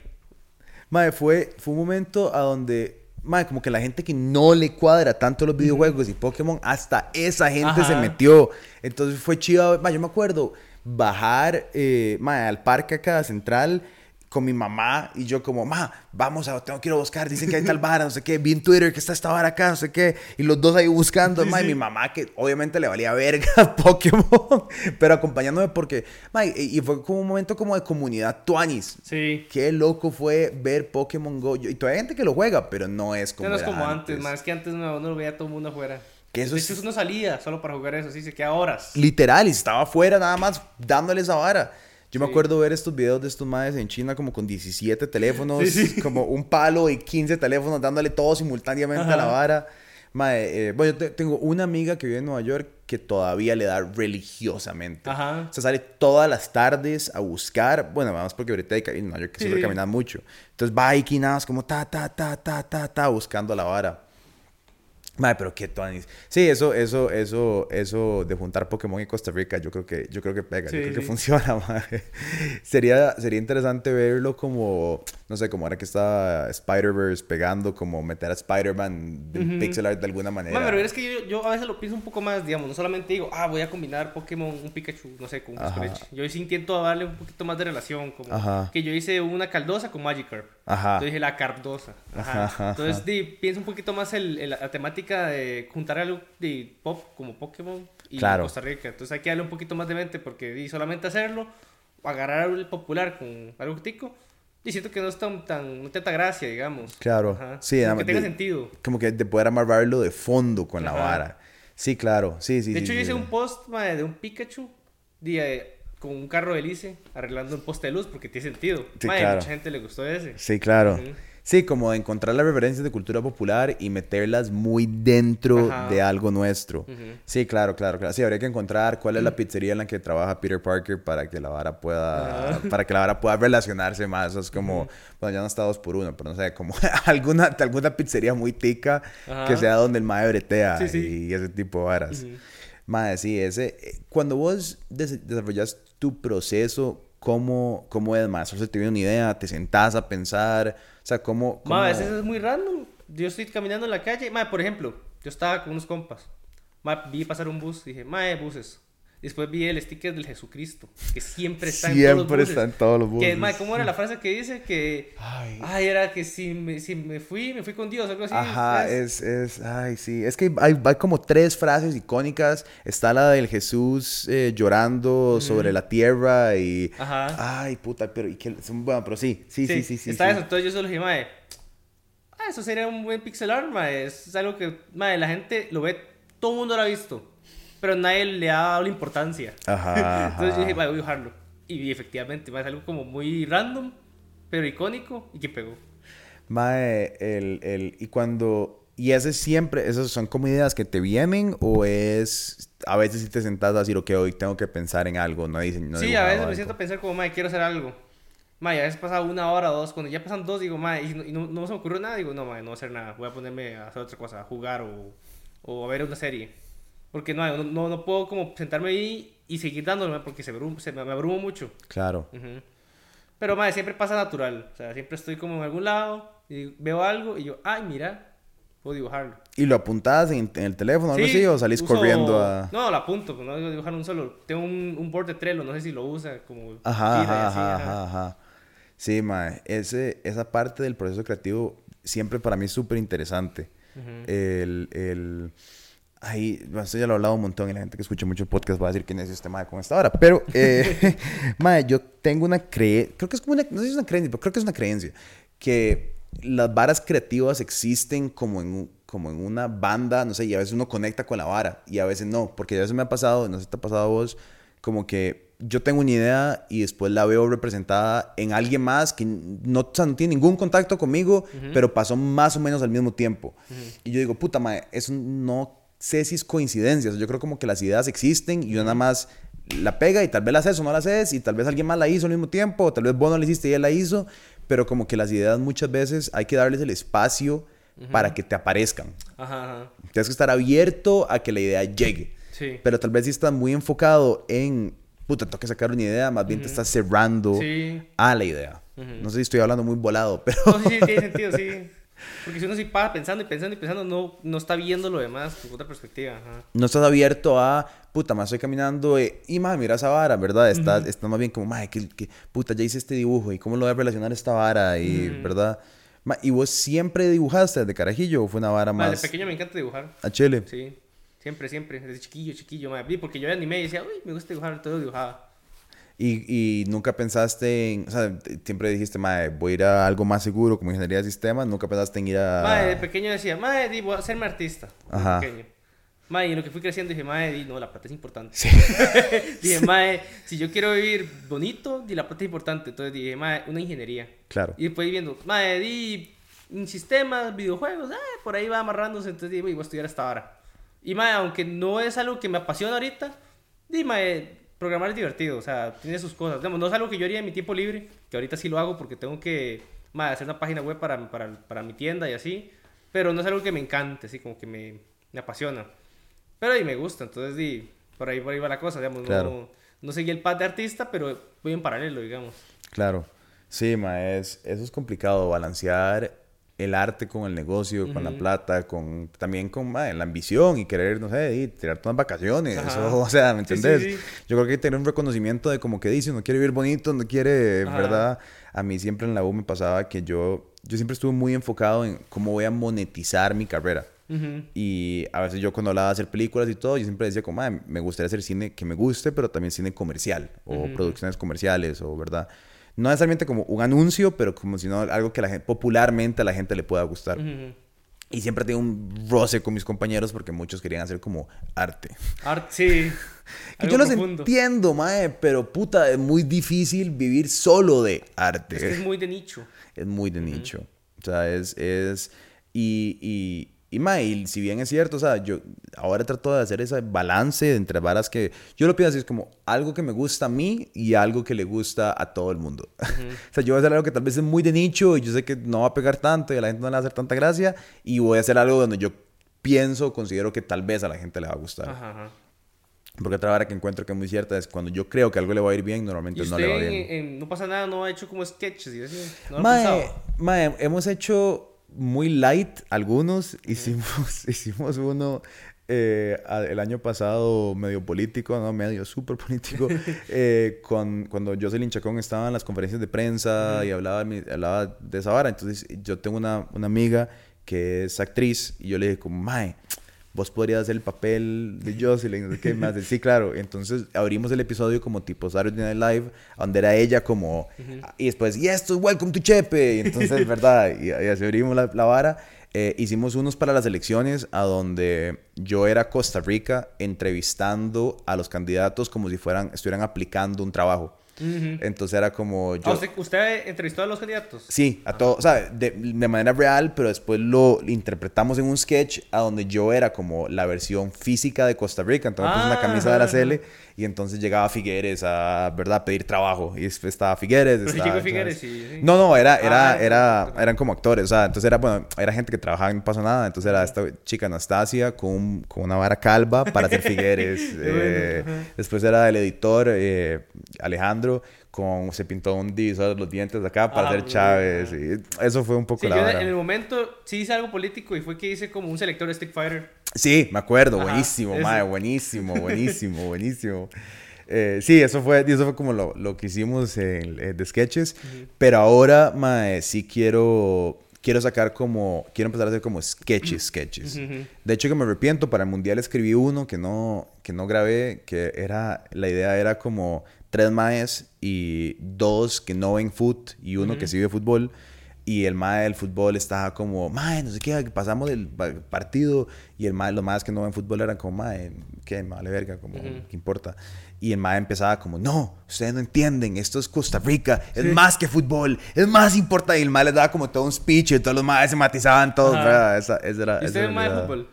S2: Mae, fue, fue un momento a donde, mae, como que la gente que no le cuadra tanto los videojuegos y Pokémon, hasta esa gente
S1: Ajá.
S2: se metió. Entonces fue chido. Mae, yo me acuerdo bajar, eh, mae, al parque acá central con mi mamá y yo como, ma, vamos a, tengo que ir a buscar, dicen que hay tal vara, no sé qué, vi en Twitter que está esta vara acá, no sé qué, y los dos ahí buscando, ma, y mi mamá que obviamente le valía verga Pokémon, pero acompañándome porque, ma, y, y fue como un momento como de comunidad tuanis,
S1: Sí.
S2: Qué loco fue ver Pokémon Go. Yo- Y todavía hay gente que lo juega, pero no es como.
S1: No es como antes, mae. Es que antes no, uno lo veía todo el mundo afuera.
S2: Que eso es-
S1: uno salía solo para jugar eso, sí, se queda horas.
S2: Literal, y estaba afuera nada más dándole esa vara. Yo me
S1: Sí.
S2: acuerdo ver estos videos de estos madres en China como con 17 teléfonos,
S1: Sí, sí.
S2: como un palo y 15 teléfonos dándole todo simultáneamente a la
S1: Ajá.
S2: vara. Mae, eh, bueno, yo te- tengo una amiga que vive en Nueva York que todavía le da religiosamente.
S1: Ajá.
S2: O sea, sale todas las tardes a buscar. Bueno, además porque ahorita en Nueva York que
S1: sí.
S2: caminar mucho. Entonces va más como ta, ta, ta, ta, ta, ta, buscando la vara. Madre, pero qué tuanis. Sí, eso, eso, eso, eso de juntar Pokémon en Costa Rica, yo creo que, yo creo que pega,
S1: Sí,
S2: yo creo que funciona, madre. Sería, sería interesante verlo como, no sé, como ahora que está Spider-Verse pegando, como meter a Spider-Man del
S1: Ujú.
S2: pixel art de alguna manera.
S1: Mae, pero es que yo, yo a veces lo pienso un poco más, digamos, no solamente digo, ah, voy a combinar Pokémon, un Pikachu, no sé, con un. Scratch. Yo sí intento darle un poquito más de relación, como
S2: Ajá.
S1: que yo hice una caldosa con Magikarp.
S2: Ajá.
S1: Entonces dije la cardosa. Ajá.
S2: Ajá,
S1: Entonces di, pienso un poquito más en, en la, la temática de juntar algo de pop como Pokémon y
S2: Claro.
S1: Costa Rica. Entonces hay que darle un poquito más de mente porque di, solamente hacerlo, agarrar el popular con algo tico, y siento que no es tan, tan no tiene tanta gracia, digamos.
S2: Claro.
S1: Ajá.
S2: Sí,
S1: Como que tenga
S2: de-
S1: sentido.
S2: Como que de poder amarrarlo de fondo con la
S1: Ajá.
S2: vara. Sí, claro. Sí, sí,
S1: De
S2: sí,
S1: hecho, yo
S2: sí,
S1: hice
S2: sí.
S1: un post mae, de un Pikachu di, eh, con un carro de hélice arreglando un poste de luz porque tiene sentido.
S2: Sí,
S1: Mae,
S2: claro.
S1: mucha gente le gustó ese.
S2: Sí, claro.
S1: Ujú.
S2: Sí, como de encontrar las referencias de cultura popular y meterlas muy dentro
S1: Ajá.
S2: de algo nuestro.
S1: Ujú.
S2: Sí, claro, claro, claro. Sí, habría que encontrar cuál es la pizzería en la que trabaja Peter Parker para que la vara pueda,
S1: Ajá.
S2: para que la vara pueda relacionarse más. Eso es como, bueno, ya no está dos por uno, pero no sé, como alguna, alguna pizzería muy tica que sea donde el mae bretea
S1: Sí, sí.
S2: y ese tipo de varas. Mae, sí, ese, eh, cuando vos des- desarrollas tu proceso, ¿cómo, cómo es, mae? ¿Solo se te viene una idea? ¿Te sentás a pensar? O sea, ¿cómo...?
S1: Ma, a
S2: cómo-
S1: veces es muy random. Yo estoy caminando en la calle. Ma, por ejemplo, yo estaba con unos compas. Ma, vi pasar un bus. Dije, ma, buses. Después vi el sticker del Jesucristo, que siempre está en todos los
S2: Siempre
S1: buses.
S2: está en todos los buses.
S1: Que, ¿cómo era la frase que dice? Que,
S2: Ay.
S1: ay, era que si me, si me fui, me fui con Dios, algo así.
S2: Ajá, es, es, ay, sí, es que hay, hay como tres frases icónicas. Está la del Jesús eh, llorando sobre la tierra y...
S1: Ajá.
S2: Ay, puta, pero, y que, bueno, pero sí, sí, sí, sí, sí.
S1: Está
S2: sí.
S1: eso, entonces yo solo dije, mae, ah, eso sería un buen pixel art, mae. Es algo que, mae, la gente lo ve, todo el mundo lo ha visto, pero nadie le ha dado la importancia.
S2: Ajá,
S1: Entonces yo dije, voy a dibujarlo. Y efectivamente, es algo como muy random, pero icónico y que pegó.
S2: Mae, el, el, y cuando... ¿Y ese siempre, esas son como ideas que te vienen o es... A veces si te sentás a decir, ok, hoy tengo que pensar en algo, no dicen, no
S1: sí, a veces me
S2: algo"?
S1: siento a pensar como, mae, quiero hacer algo. Mae, a veces pasa una hora o dos. Cuando ya pasan dos, digo, mae, y no, y no, no se me ocurrió nada, digo, no, mae, no voy a hacer nada. Voy a ponerme a hacer otra cosa, a jugar o, o a ver una serie. Porque no, no, no, puedo como sentarme ahí y seguir dándole, porque se, abrum- se me, abrumo mucho.
S2: Claro.
S1: Pero, mae, siempre pasa natural. O sea, siempre estoy como en algún lado y veo algo y yo, ay, mira, puedo dibujarlo.
S2: ¿Y lo apuntás en, en el teléfono o algo
S1: Sí,
S2: así o salís
S1: uso-
S2: corriendo a...?
S1: No, lo apunto, pues no digo dibujar un solo. Tengo un, un board de Trello, no sé si lo usa como...
S2: Ajá, ajá,
S1: así,
S2: ajá,
S1: ajá.
S2: ajá, ajá. Sí, mae, ese, esa parte del proceso creativo siempre para mí es súper interesante. El, el... Ahí, esto ya lo he hablado un montón y la gente que escucha mucho podcast va a decir que es este mae con esta hora. Pero, eh, mae, yo tengo una creencia, creo que es como una, no sé si es una creencia, pero creo que es una creencia, que las varas creativas existen como en, como en una banda, no sé, y a veces uno conecta con la vara y a veces no, porque a veces me ha pasado, no sé si te ha pasado a vos, como que yo tengo una idea y después la veo representada en alguien más que no, o sea, no tiene ningún contacto conmigo, pero pasó más o menos al mismo tiempo. Y yo digo, puta madre, eso no sé si es coincidencia. O sea, yo creo como que las ideas existen y uno nada más la pega y tal vez la haces o no la haces y tal vez alguien más la hizo al mismo tiempo o tal vez vos no la hiciste y él la hizo, pero como que las ideas muchas veces hay que darles el espacio para que te aparezcan.
S1: Ajá, ajá.
S2: Tienes que estar abierto a que la idea llegue.
S1: Sí.
S2: Pero tal vez si estás muy enfocado en, puta, tengo que sacar una idea, más bien te estás cerrando
S1: Sí.
S2: a la idea. No sé si estoy hablando muy volado, pero...
S1: No, sí, sí, tiene sentido, sí. Porque si uno sí pasa pensando y pensando y pensando, no, no está viendo lo demás con otra perspectiva. Ajá.
S2: no estás abierto a, puta, más estoy caminando eh, y, más mira esa vara, ¿verdad? Estás, estás más bien como, madre, que, que, puta, ya hice este dibujo y cómo lo voy a relacionar a esta vara y, ¿verdad? Ma, ¿Y vos siempre dibujaste desde carajillo o fue una vara más
S1: Desde pequeño me encanta dibujar.
S2: a chile?
S1: Sí. Siempre, siempre. Desde chiquillo, chiquillo. ma. Vi Porque yo era anime y decía, uy, me gusta dibujar, todo dibujaba.
S2: Y, y nunca pensaste en, o sea, siempre dijiste, madre, voy a ir a algo más seguro como ingeniería de sistemas, nunca pensaste en ir a...
S1: Madre, de pequeño decía, madre, di, voy a hacerme artista.
S2: Ajá.
S1: pequeño. Madre, y en lo que fui creciendo dije, madre, di, no, la plata es importante.
S2: Sí.
S1: dije, madre, si yo quiero vivir bonito, di, la plata es importante. Entonces dije, madre, una ingeniería.
S2: Claro.
S1: Y después viendo, madre, di, sistemas, videojuegos, ah, por ahí va amarrándose. Entonces dije, voy a estudiar hasta ahora. Y madre, aunque no es algo que me apasiona ahorita, di, madre, programar es divertido. O sea, tiene sus cosas. Digamos, no es algo que yo haría en mi tiempo libre, que ahorita sí lo hago porque tengo que, madre, hacer una página web para, para, para mi tienda y así. Pero no es algo que me encante, así como que me, me apasiona. Pero y me gusta, entonces di, por ahí, por ahí va la cosa, digamos.
S2: Claro.
S1: No, no seguí el path de artista, pero voy en paralelo, digamos.
S2: Claro. Sí, ma, es, eso es complicado, balancear el arte con el negocio, con la plata, con también con la ambición y querer, no sé, y tirarte unas vacaciones. Eso, o sea, ¿me
S1: Sí, sí,
S2: entendés?
S1: sí.
S2: Yo creo que hay que tener un reconocimiento de como que dice, uno quiere vivir bonito, no quiere,
S1: Ajá.
S2: ¿verdad? A mí siempre en la U me pasaba que yo, yo siempre estuve muy enfocado en cómo voy a monetizar mi carrera.
S1: Ujú.
S2: Y a veces yo cuando hablaba de hacer películas y todo, yo siempre decía como, "Mae, me gustaría hacer cine que me guste, pero también cine comercial o producciones comerciales o, ¿verdad? No necesariamente como un anuncio, pero como si no algo que la gente, popularmente a la gente le pueda gustar. Y siempre tengo un roce con mis compañeros porque muchos querían hacer como arte.
S1: Art, sí.
S2: Que yo los
S1: profundo.
S2: entiendo, mae, pero puta, es muy difícil vivir solo de arte.
S1: Es que es muy de nicho.
S2: Es muy de nicho. O sea, es, es, y, y, y, ma, y si bien es cierto, o sea, yo ahora trato de hacer ese balance entre varas que, yo lo pienso así, es como algo que me gusta a mí y algo que le gusta a todo el mundo. o sea, yo voy a hacer algo que tal vez es muy de nicho y yo sé que no va a pegar tanto y a la gente no le va a hacer tanta gracia y voy a hacer algo donde yo pienso, considero que tal vez a la gente le va a gustar. Ajá, ajá. Porque otra vara que encuentro que es muy cierta es cuando yo creo que algo le va a ir bien, normalmente no le va
S1: bien. no pasa nada, no ha hecho como sketches y así. ¿No
S2: mae, mae, hemos hecho muy light algunos. Hicimos, hicimos uno eh, el año pasado medio político, no medio súper político, eh, con, cuando Jocelyn Chacón estaba en las conferencias de prensa y hablaba, hablaba de esa vara. Entonces yo tengo una, una amiga que es actriz y yo le dije como, mae vos podrías hacer el papel de Jocelyn, no sé qué más. Sí, claro. Entonces abrimos el episodio como tipo Saturday Night Live, donde era ella como, y después, y esto es Welcome to Chepe. Y entonces, ¿verdad? Y, así abrimos la, la vara. Eh, hicimos unos para las elecciones a donde yo era Costa Rica entrevistando a los candidatos como si fueran, estuvieran aplicando un trabajo. Entonces era como
S1: yo... ¿Usted entrevistó a los candidatos?
S2: Sí, a todos, o sea, de, de, manera real, pero después lo interpretamos en un sketch a donde yo era como la versión física de Costa Rica, entonces puse una camisa de la Cele y entonces llegaba Figueres a, ¿verdad?, pedir trabajo. Y después estaba Figueres. Estaba,
S1: Figueres sí,
S2: No, no, era, era, ah, era, eran como actores. O sea, entonces era, bueno, era gente que trabajaba en No Pasó Nada. Entonces era esta chica Anastasia con, con una vara calva para hacer Figueres. eh, después era el editor eh, Alejandro con se pintó un divisor los dientes acá para hacer Chávez y eso fue un poco la
S1: yo en el momento sí hice algo político y fue que hice como un selector de Stick Fighter
S2: Sí, me acuerdo, buenísimo, madre, buenísimo, buenísimo, buenísimo. Eh, sí, eso fue, eso fue como lo, lo que hicimos en, eh, de sketches, pero ahora, madre, sí quiero, quiero sacar como, quiero empezar a hacer como sketches, sketches. De hecho que me arrepiento, para el Mundial escribí uno que no, que no grabé, que era, la idea era como tres maes y dos que no ven foot y uno que sí ve fútbol. Y el mae del fútbol estaba como, mae, no sé qué, pasamos del partido. Y el mae, los maes que no ven fútbol eran como, mae, qué, vale verga, como, ¿qué importa? Y el mae empezaba como, no, ustedes no entienden, esto es Costa Rica, es más que fútbol, es más importante. Y el mae les daba como todo un speech y todos los maes se matizaban todos. Esa, esa era,
S1: ¿Y usted es mae de fútbol?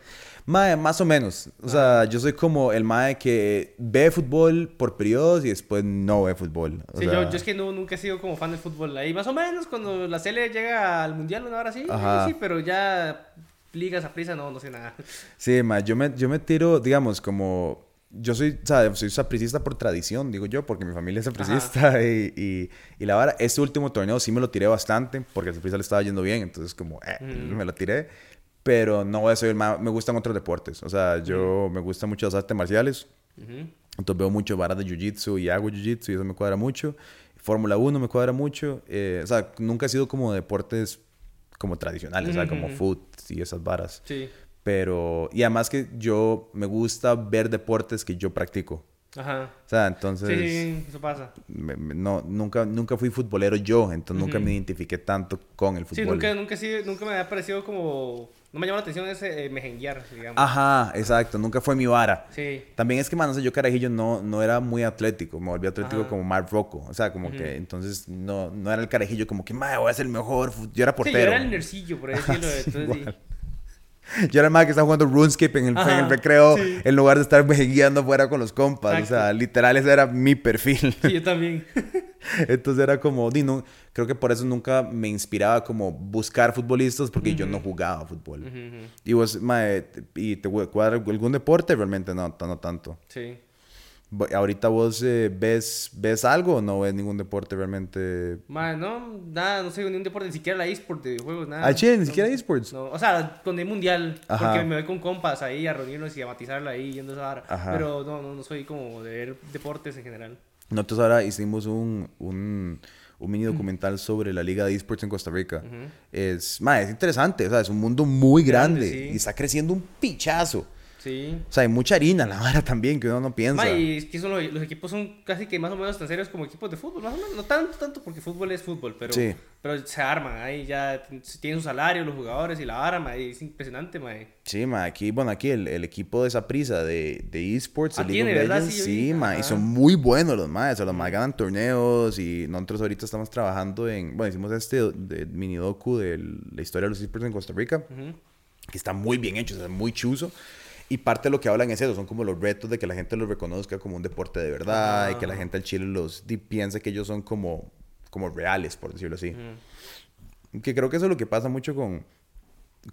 S2: Mae, más o menos. O sea, yo soy como el mae que ve fútbol por periodos y después no ve fútbol.
S1: sí, yo, yo, es que no, nunca he sido como fan del fútbol. Ahí más o menos cuando la Cele llega al Mundial una hora sí, sí, pero ya ligas a prisa no, no sé nada.
S2: Sí, mae, yo me, yo me tiro, digamos, como... Yo soy, ¿sabes? Soy sapricista por tradición, digo yo, porque mi familia es sapricista y, y, y, la verdad, este último torneo sí me lo tiré bastante porque el saprista le estaba yendo bien, entonces como, eh, me lo tiré pero no voy a ser más, me gustan otros deportes, o sea, yo me gustan mucho las artes marciales, entonces veo mucho varas de jiu-jitsu y hago jiu-jitsu y eso me cuadra mucho, Fórmula 1 me cuadra mucho, eh, o sea, nunca ha sido como deportes como tradicionales, o sea, como foot y esas varas. Sí. Pero, y además que yo me gusta ver deportes que yo practico. Ajá. O sea, entonces...
S1: Sí, eso pasa.
S2: no, nunca, nunca fui futbolero yo, entonces nunca me identifiqué tanto con el fútbol.
S1: Sí, nunca, nunca, nunca me ha parecido como no me llamó la atención ese eh, mejenguear, digamos.
S2: Ajá, exacto. Nunca fue mi vara. Sí. También es que, man, no sé, yo carajillo no, no era muy atlético. Me volví atlético como Mark Rocco. O sea, como que entonces no, no era el carajillo como que, madre, voy a ser el mejor. Yo era portero. Sí, yo
S1: era el nercillo, por decirlo. Entonces,
S2: Yo era el más que estaba jugando RuneScape en el, en el recreo en lugar de estar guiando fuera con los compas. O sea, literal, ese era mi perfil.
S1: Sí, yo también.
S2: Entonces era como, Dino, creo que por eso nunca me inspiraba como buscar futbolistas porque yo no jugaba fútbol. Y vos, ¿y te cuadra algún deporte? Realmente no, no tanto. Sí. ¿Ahorita vos eh, ves, ves algo o no ves ningún deporte realmente?
S1: no, nada, no sé ningún deporte, ni siquiera la eSport de juegos, nada.
S2: Ah, che, ni siquiera eSports.
S1: No, o sea, donde hay mundial, porque me voy con compas ahí a reunirnos y a matizarla ahí yendo a esa Pero no, no, no soy como de ver deportes en general.
S2: Nosotros ahora hicimos un, un, un mini documental sobre la Liga de Esports en Costa Rica. es, ma, es interesante, o sea, es un mundo muy grande, y está creciendo un pichazo.
S1: Sí.
S2: O sea, hay mucha harina en la vara también que uno no piensa.
S1: Ma, y es que son los, los equipos son casi que más o menos tan serios como equipos de fútbol, más o menos. No tanto, tanto, porque fútbol es fútbol, pero,
S2: Sí.
S1: pero se arman ahí, ya tienen su salario los jugadores y la arma, y es impresionante, ma.
S2: Sí, ma, aquí, bueno, aquí el, el equipo de esa prisa de, de esports,
S1: Ah,
S2: de League of. Legends,
S1: Sí,
S2: sí, ma, y son muy buenos los más, o sea, los más ganan torneos y nosotros ahorita estamos trabajando en, bueno, hicimos este de, mini docu de la historia de los esports en Costa Rica,
S1: Ujú.
S2: que está muy bien hecho, o sea, muy chuzo. Y parte de lo que hablan es eso, son como los retos de que la gente los reconozca como un deporte de verdad y que la gente al Chile los piense que ellos son como, como reales, por decirlo así.
S1: Ujú.
S2: Que creo que eso es lo que pasa mucho con,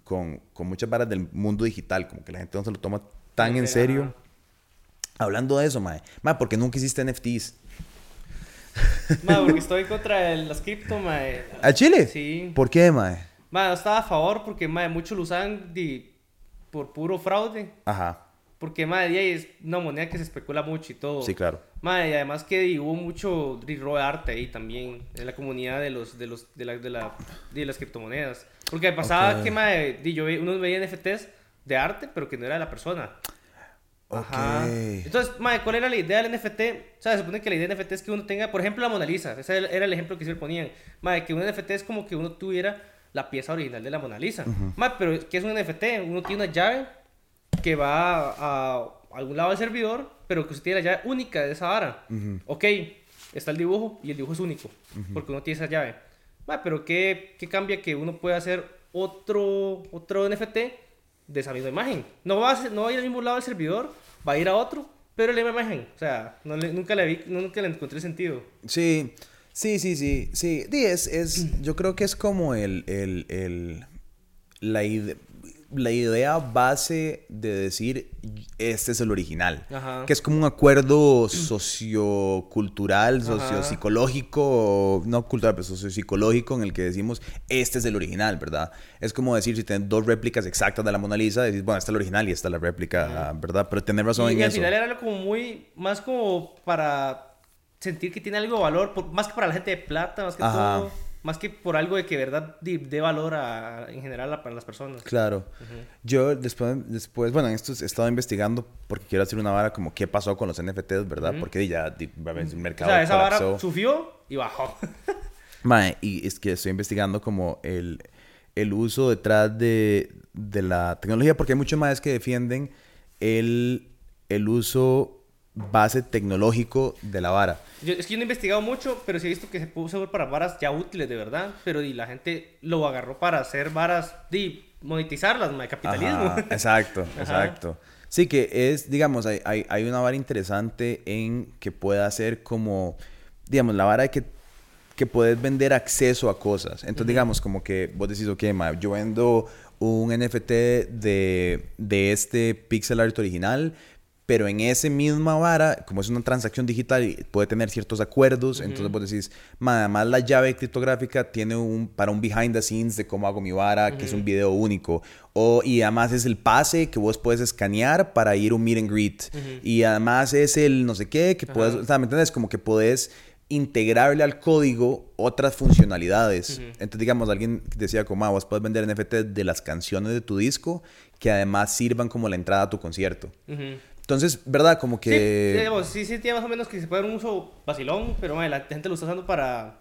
S2: con, con muchas varas del mundo digital, como que la gente no se lo toma tan en serio. Hablando de eso, mae, mae, ¿por qué nunca hiciste NFTs?
S1: Ma, porque estoy contra el- las cripto, ma.
S2: ¿A Chile?
S1: Sí.
S2: ¿Por qué, mae?
S1: Ma, no estaba a favor porque, ma, muchos lo usan di- por puro fraude.
S2: Ajá,
S1: Porque, ma, di, ahí es una moneda que se especula mucho y todo.
S2: sí, claro.
S1: Ma, y además que hubo mucho robo de arte ahí también en la comunidad de los de los de la, de la de las criptomonedas. Porque pasaba
S2: Ok.
S1: que ma, di, yo ve- uno veía NFTs de arte, pero que no era de la persona. Ajá.
S2: Ok.
S1: Entonces, ma, ¿cuál era la idea del NFT? O sea, se supone que la idea del NFT es que uno tenga, por ejemplo, la Mona Lisa. Ese era el ejemplo que se ponían. Ma, que un NFT es como que uno tuviera la pieza original de la Mona Lisa. Ma, pero ¿qué es un NFT? Uno tiene una llave que va a algún lado del servidor, pero que usted tiene la llave única de esa vara. Ok, está el dibujo y el dibujo es único, porque uno tiene esa llave. Ma, pero ¿qué, ¿qué cambia que uno pueda hacer otro, otro NFT de esa misma imagen? No va, a no va a ir al mismo lado del servidor, va a ir a otro, pero la misma imagen. O sea, no le- nunca, le vi, nunca le encontré sentido.
S2: Sí, sí, sí, sí, sí. Es, es, yo creo que es como el, el, el, la, ide- la idea base de decir, este es el original.
S1: Ajá.
S2: Que es como un acuerdo sociocultural,
S1: Ajá.
S2: sociopsicológico, no cultural, pero sociopsicológico, en el que decimos, este es el original, ¿verdad? Es como decir, si tienes dos réplicas exactas de la Mona Lisa, decís, bueno, esta es el original y esta es la réplica, ¿verdad? Pero tener razón
S1: Y,
S2: en
S1: y al
S2: eso.
S1: final era como muy, más como para sentir que tiene algo de valor, por- más que para la gente de plata, más que
S2: Ajá.
S1: todo, más que por algo de que verdad dé valor a, en general a- para las personas.
S2: Claro. Yo después, después, bueno, en esto he estado investigando porque quiero hacer una vara como qué pasó con los NFTs, ¿verdad? Porque ya el
S1: O
S2: mercado
S1: sea, esa vara subió y bajó.
S2: Mae, y es que estoy investigando como el, el uso detrás de, de la tecnología, porque hay muchos más que defienden el, el uso base tecnológico de la vara.
S1: Yo- es que yo no he investigado mucho, pero sí he visto que se puede usar para varas ya útiles de verdad, pero y la gente lo agarró para hacer varas, de monetizarlas, de capitalismo.
S2: Ajá, exacto,
S1: Ajá.
S2: exacto. Sí, que es, digamos, hay, hay, hay una vara interesante en que pueda ser como, digamos, la vara de que, que puedes vender acceso a cosas. Entonces, digamos, como que vos decís, ok, ma, yo vendo un NFT de, de este pixel art original, pero en ese misma vara, como es una transacción digital, puede tener ciertos acuerdos, entonces vos decís, "Ma, además la llave criptográfica tiene un, para un behind the scenes de cómo hago mi vara, que es un video único. O, y además es el pase que vos puedes escanear para ir a un meet and greet. Y además es el no sé qué, que puedes, o sea, ¿me entiendes? Como que puedes integrarle al código otras funcionalidades. Entonces, digamos, alguien decía como, "Ah, vos puedes vender NFT de las canciones de tu disco que además sirvan como la entrada a tu concierto.
S1: Ujú.
S2: Entonces, ¿verdad? Como
S1: Sí,
S2: que...
S1: digamos, sí, sí, tiene más o menos que se puede dar un uso vacilón, pero ma, la gente lo está usando para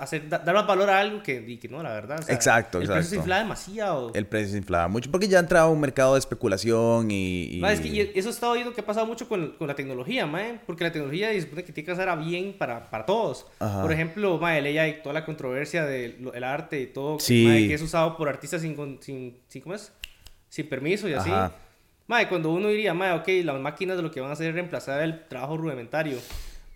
S1: hacer, da- dar más valor a algo que, que no, la verdad. o sea,
S2: Exacto,
S1: El precio se
S2: exacto.
S1: infla demasiado.
S2: El precio se inflaba mucho porque ya entraba un mercado de especulación y... y-
S1: Ma, es que y eso he estado viendo que ha pasado mucho con, con la tecnología, mae, porque la tecnología se supone que tiene que bien para, para todos.
S2: Ajá.
S1: Por ejemplo, mae, el AI, toda la controversia del el arte y todo,
S2: Sí.
S1: mae, que es usado por artistas sin, sin, sin, ¿cómo es? sin permiso y así.
S2: Ajá.
S1: Mae, cuando uno diría, mae, ok, las máquinas lo que van a hacer es reemplazar el trabajo rudimentario.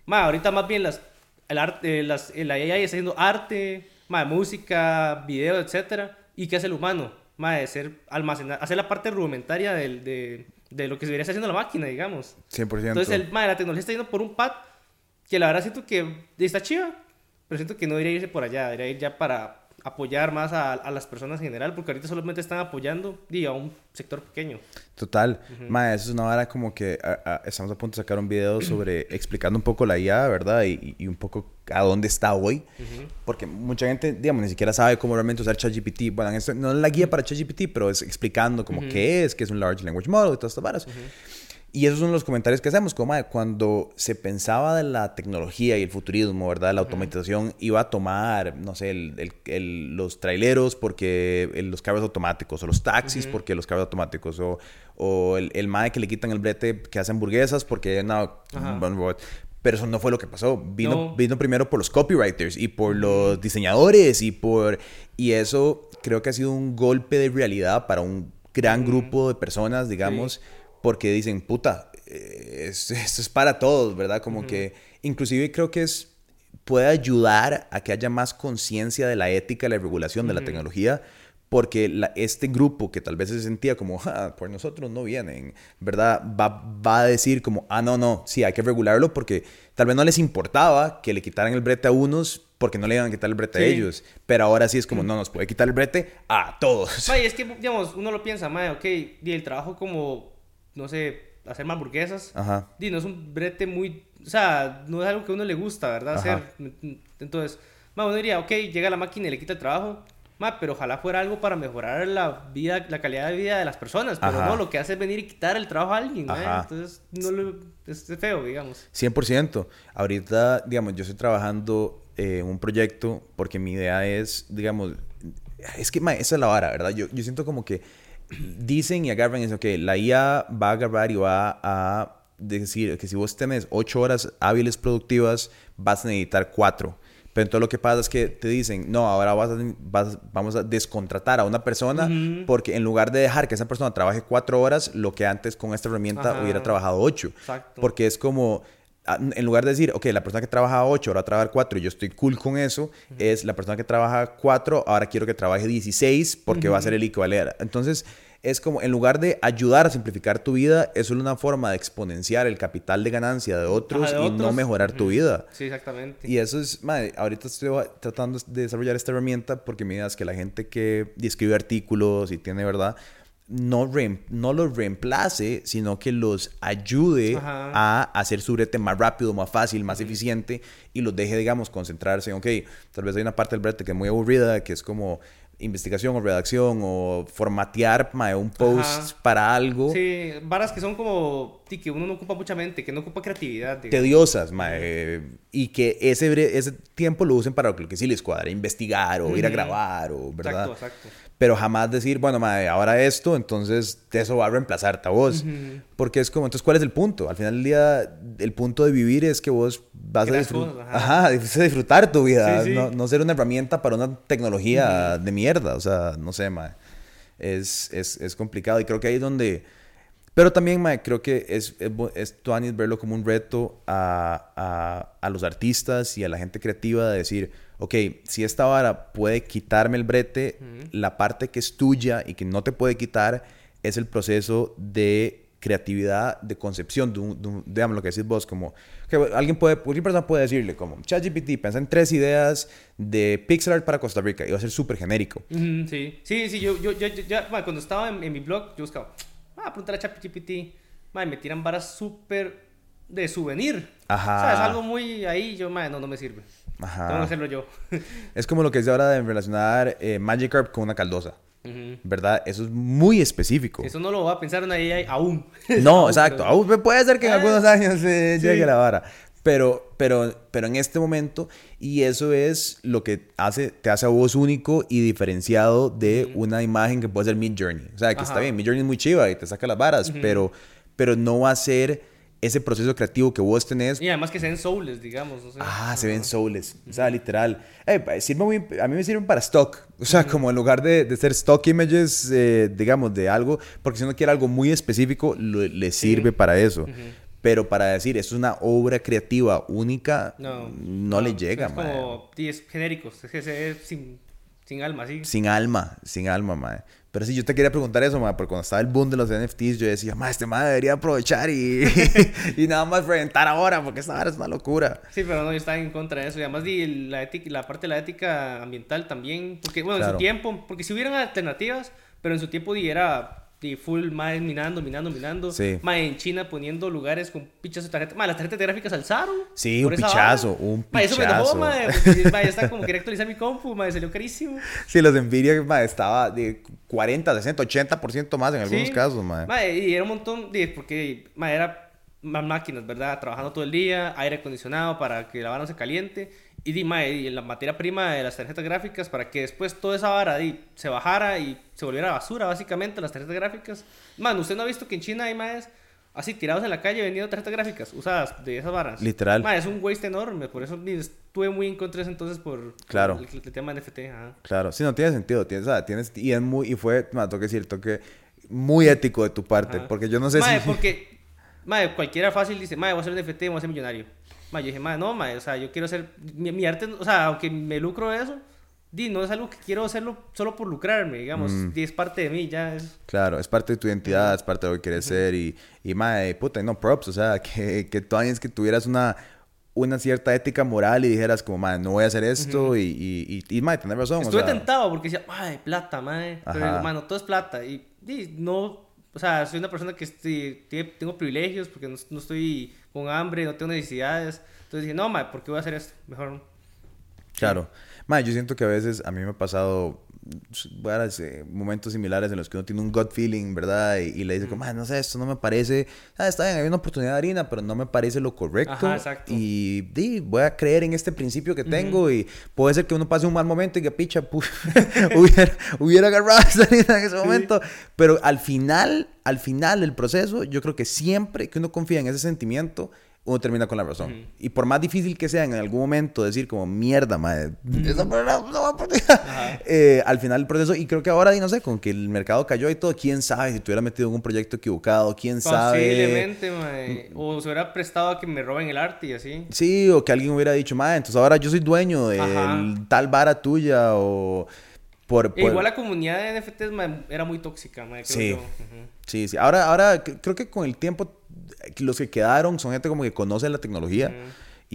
S1: Mae, ahorita más bien las, el arte, las, el AI está haciendo arte, mae, música, video, etcétera. ¿Y qué hace el humano? Mae, ser almacenar, hacer la parte rudimentaria del, de, de lo que se debería estar haciendo la máquina, digamos.
S2: 100%.
S1: Entonces, el, mae, la tecnología está yendo por un pad que la verdad siento que está chiva, pero siento que no debería irse por allá, debería ir ya para apoyar más a, a, las personas en general, porque ahorita solamente están apoyando a un sector pequeño.
S2: Total. Mae, eso es una hora como que estamos a punto de sacar un video sobre explicando un poco la IA, ¿verdad? Y, y un poco a dónde está hoy. Porque mucha gente, digamos, ni siquiera sabe cómo realmente usar ChatGPT. Bueno, esto no es la guía para ChatGPT, pero es explicando como qué es, qué es un Large Language Model y todas estas varas. Y esos son los comentarios que hacemos, como cuando se pensaba de la tecnología y el futurismo, ¿verdad? La automatización iba a tomar, no sé, el, el, los traileros porque los carros automáticos, o los taxis porque los carros automáticos, o, o el, el MAE que le quitan el brete que hace hamburguesas porque no, pero eso no fue lo que pasó. Vino, vino primero por los copywriters y por los diseñadores y por... Y eso creo que ha sido un golpe de realidad para un gran grupo de personas, digamos porque dicen, puta, eh, esto es para todos, ¿verdad? Como que inclusive creo que es puede ayudar a que haya más conciencia de la ética la regulación de la tecnología, porque este grupo que tal vez se sentía como, ah, por nosotros no vienen, ¿verdad? Va, va, a decir como, ah, no, no, sí, hay que regularlo porque tal vez no les importaba que le quitaran el brete a unos porque no le iban a quitar el brete a ellos, pero ahora sí es como, no, nos puede quitar el brete a todos.
S1: Ay, es que, digamos, uno lo piensa, mae, ok, y el trabajo como no sé, hacer hamburguesas. Ajá. Y no es un brete muy, o sea, no es algo que a uno le gusta, ¿verdad? Hacer. Entonces, ma, uno diría, ok, llega la máquina y le quita el trabajo. Ma, pero ojalá fuera algo para mejorar la vida, la calidad de vida de las personas. Pero no, lo que hace es venir y quitar el trabajo a alguien, Entonces, no lo, es feo, digamos.
S2: 100%. Ahorita, digamos, yo estoy trabajando en un proyecto porque mi idea es, digamos, es que, ma, esa es la vara, ¿verdad? Yo, yo siento como que dicen y agarran y dicen, ok, la IA va a agarrar y va a decir que si vos tenés ocho horas hábiles productivas, vas a necesitar cuatro. Pero entonces lo que pasa es que te dicen, no, ahora vas a, vamos a descontratar a una persona porque en lugar de dejar que esa persona trabaje cuatro horas, lo que antes con esta herramienta hubiera trabajado ocho. Porque es como, en lugar de decir, ok, la persona que trabaja 8 ahora va a trabajar 4 y yo estoy cool con eso, es la persona que trabaja 4, ahora quiero que trabaje 16 porque va a ser el equivalente. Entonces, es como, en lugar de ayudar a simplificar tu vida, es una forma de exponenciar el capital de ganancia de otros, y no mejorar tu vida.
S1: Sí, exactamente.
S2: Y eso es, madre, ahorita estoy tratando de desarrollar esta herramienta porque me que la gente que escribe artículos y tiene, ¿verdad? no, no los reemplace, sino que los ayude a hacer su brete más rápido, más fácil, más eficiente y los deje, digamos, concentrarse en, ok, tal vez hay una parte del brete que es muy aburrida, que es como investigación o redacción o formatear un post para algo.
S1: Sí, varas que son como, que uno no ocupa mucha mente, que no ocupa creatividad.
S2: Tediosas, y que ese, ese tiempo lo usen para lo que sí les cuadra, investigar o ir a grabar o, ¿verdad? Exacto, exacto pero jamás decir, bueno, madre, ahora esto, entonces eso va a reemplazarte a vos. Porque es como, entonces, ¿cuál es el punto? Al final del día, el punto de vivir es que vos vas a, disfrutar, ajá. disfrutar tu vida, No, no, ser una herramienta para una tecnología de mierda. O sea, no sé, madre. Es, es, es, complicado y creo que ahí es donde... Pero también, madre, creo que es, es, es verlo como un reto a, a, a los artistas y a la gente creativa de decir ok, si esta vara puede quitarme el brete, la parte que es tuya y que no te puede quitar es el proceso de creatividad, de concepción, de, un, digamos lo que decís vos, como que alguien puede, cualquier persona puede decirle como ChatGPT, pensa en tres ideas de pixel art para Costa Rica y va a ser súper genérico.
S1: sí, sí, sí, yo, yo, yo, ya, cuando estaba en, mi blog, yo buscaba, ah, preguntar a ChatGPT, me tiran varas súper de souvenir. Ajá. O sea, es algo muy ahí, yo, no, no me sirve. Ajá. Tengo que hacerlo yo.
S2: es como lo que es ahora de relacionar eh, Magikarp con una caldosa. ¿Verdad? Eso es muy específico.
S1: Eso no lo va a pensar una AI aún.
S2: No, exacto. Aún puede ser que en ah, algunos años se llegue la vara. Pero, pero, pero en este momento, y eso es lo que hace, te hace a vos único y diferenciado de una imagen que puede ser Mid Journey. O sea, que está bien, Mid Journey es muy chiva y te saca las varas, pero, pero no va a ser ese proceso creativo que vos tenés.
S1: Y además que se ven souls, digamos.
S2: ah, se ven souls. O sea, literal. Eh, a mí me sirven para stock. O sea, como en lugar de, de ser stock images, eh, digamos, de algo, porque si uno quiere algo muy específico, le sirve para eso. Pero para decir, es una obra creativa única, no, no, le llega,
S1: Es como 10 genéricos. Es, es, Sin alma, sí.
S2: Sin alma, sin alma, mae. Pero sí, yo te quería preguntar eso, mae, porque cuando estaba el boom de los NFTs, yo decía, mae, este mae debería aprovechar y, y nada más reventar ahora, porque esta es una locura.
S1: Sí, pero no, yo estaba en contra de eso. Y además, la, ética, la parte de la ética ambiental también. Porque, bueno, en su tiempo, porque si hubieran alternativas, pero en su tiempo di, era di, full más minando, minando, minando.
S2: Sí.
S1: Más en China poniendo lugares con pichas de tarjetas. Más las tarjetas gráficas alzaron.
S2: Sí, un pichazo, un
S1: Ma, eso me enojó,
S2: pichazo.
S1: mae, porque, ma, ya está como quería actualizar mi compu, ma, salió carísimo.
S2: Sí, los Nvidia, mae, estaba de 40, 60, 80% más en algunos
S1: Sí.
S2: casos, mae.
S1: Ma, y era un montón de, porque ma, era más máquinas, ¿verdad? Trabajando todo el día, aire acondicionado para que la vara no se caliente. Y, di, ma, y la materia prima de las tarjetas gráficas para que después toda esa vara di, se bajara y se volviera basura, básicamente, las tarjetas gráficas. Man, ¿usted no ha visto que en China hay más así tirados en la calle vendiendo tarjetas gráficas usadas de esas varas?
S2: Literal.
S1: Ma, es un waste enorme, por eso di, estuve muy en contra de entonces por,
S2: Claro.
S1: por el, el tema NFT. Ajá.
S2: Claro, sí, no tiene sentido. Tienes, tienes, y, es muy, y fue, tengo que decir, toque muy ético de tu parte,
S1: Ajá.
S2: porque yo no sé
S1: Mae,
S2: si...
S1: porque, mae, cualquiera fácil dice, mae, voy a hacer un NFT, voy a ser millonario. Mae, yo dije, mae, no, mae, o sea, yo quiero hacer, mi, mi arte, o sea, aunque me lucro de eso, di, no es algo que quiero hacerlo solo por lucrarme, digamos,
S2: Mm.
S1: di, es parte de mí, ya es...
S2: Claro, es parte de tu identidad, es parte de lo que quieres ser y, y mae, puta, no, props, o sea, que, que tú es que tuvieras una, una cierta ética moral y dijeras como, mae, no voy a hacer esto y, y, y, y, mae, tenés razón, o
S1: Estuve
S2: sea,
S1: tentado porque decía, mae, plata, mae, pero digo, mae, no todo es plata, y, di, no, o sea, soy una persona que estoy- tengo privilegios porque no, no estoy con hambre, no tengo necesidades, entonces dije, no, mae, ¿por qué voy a hacer esto? Mejor.
S2: Claro. Mae, yo siento que a veces a mí me ha pasado momentos similares en los que uno tiene un gut feeling, ¿verdad? Y, y le dice, como, "Mae, no sé, esto no me parece. Ah, está bien, hay una oportunidad de harina, pero no me parece lo correcto.
S1: Ajá, exacto.
S2: Y di, voy a creer en este principio que tengo. Y puede ser que uno pase un mal momento y que picha, hubiera, hubiera agarrado esa harina en ese momento. Pero al final, al final del proceso, yo creo que siempre que uno confía en ese sentimiento, uno termina con la razón. Y por más difícil que sea en algún momento decir como mierda, madre, esa persona no va a poder".
S1: Ajá.
S2: Eh, al final del proceso, y creo que ahora, y no sé, con que el mercado cayó y todo, quién sabe si te hubiera metido en un proyecto equivocado, quién sabe.
S1: Posiblemente. O se hubiera prestado a que me roben el arte y así.
S2: Sí, o que alguien hubiera dicho, madre, entonces ahora yo soy dueño de tal vara tuya, o por.
S1: E
S2: por-
S1: igual la comunidad de NFTs era muy tóxica, mae, creo
S2: Sí.
S1: yo.
S2: Sí, sí. Ahora, ahora creo que con el tiempo los que quedaron son gente como que conoce la tecnología.
S1: Ujú.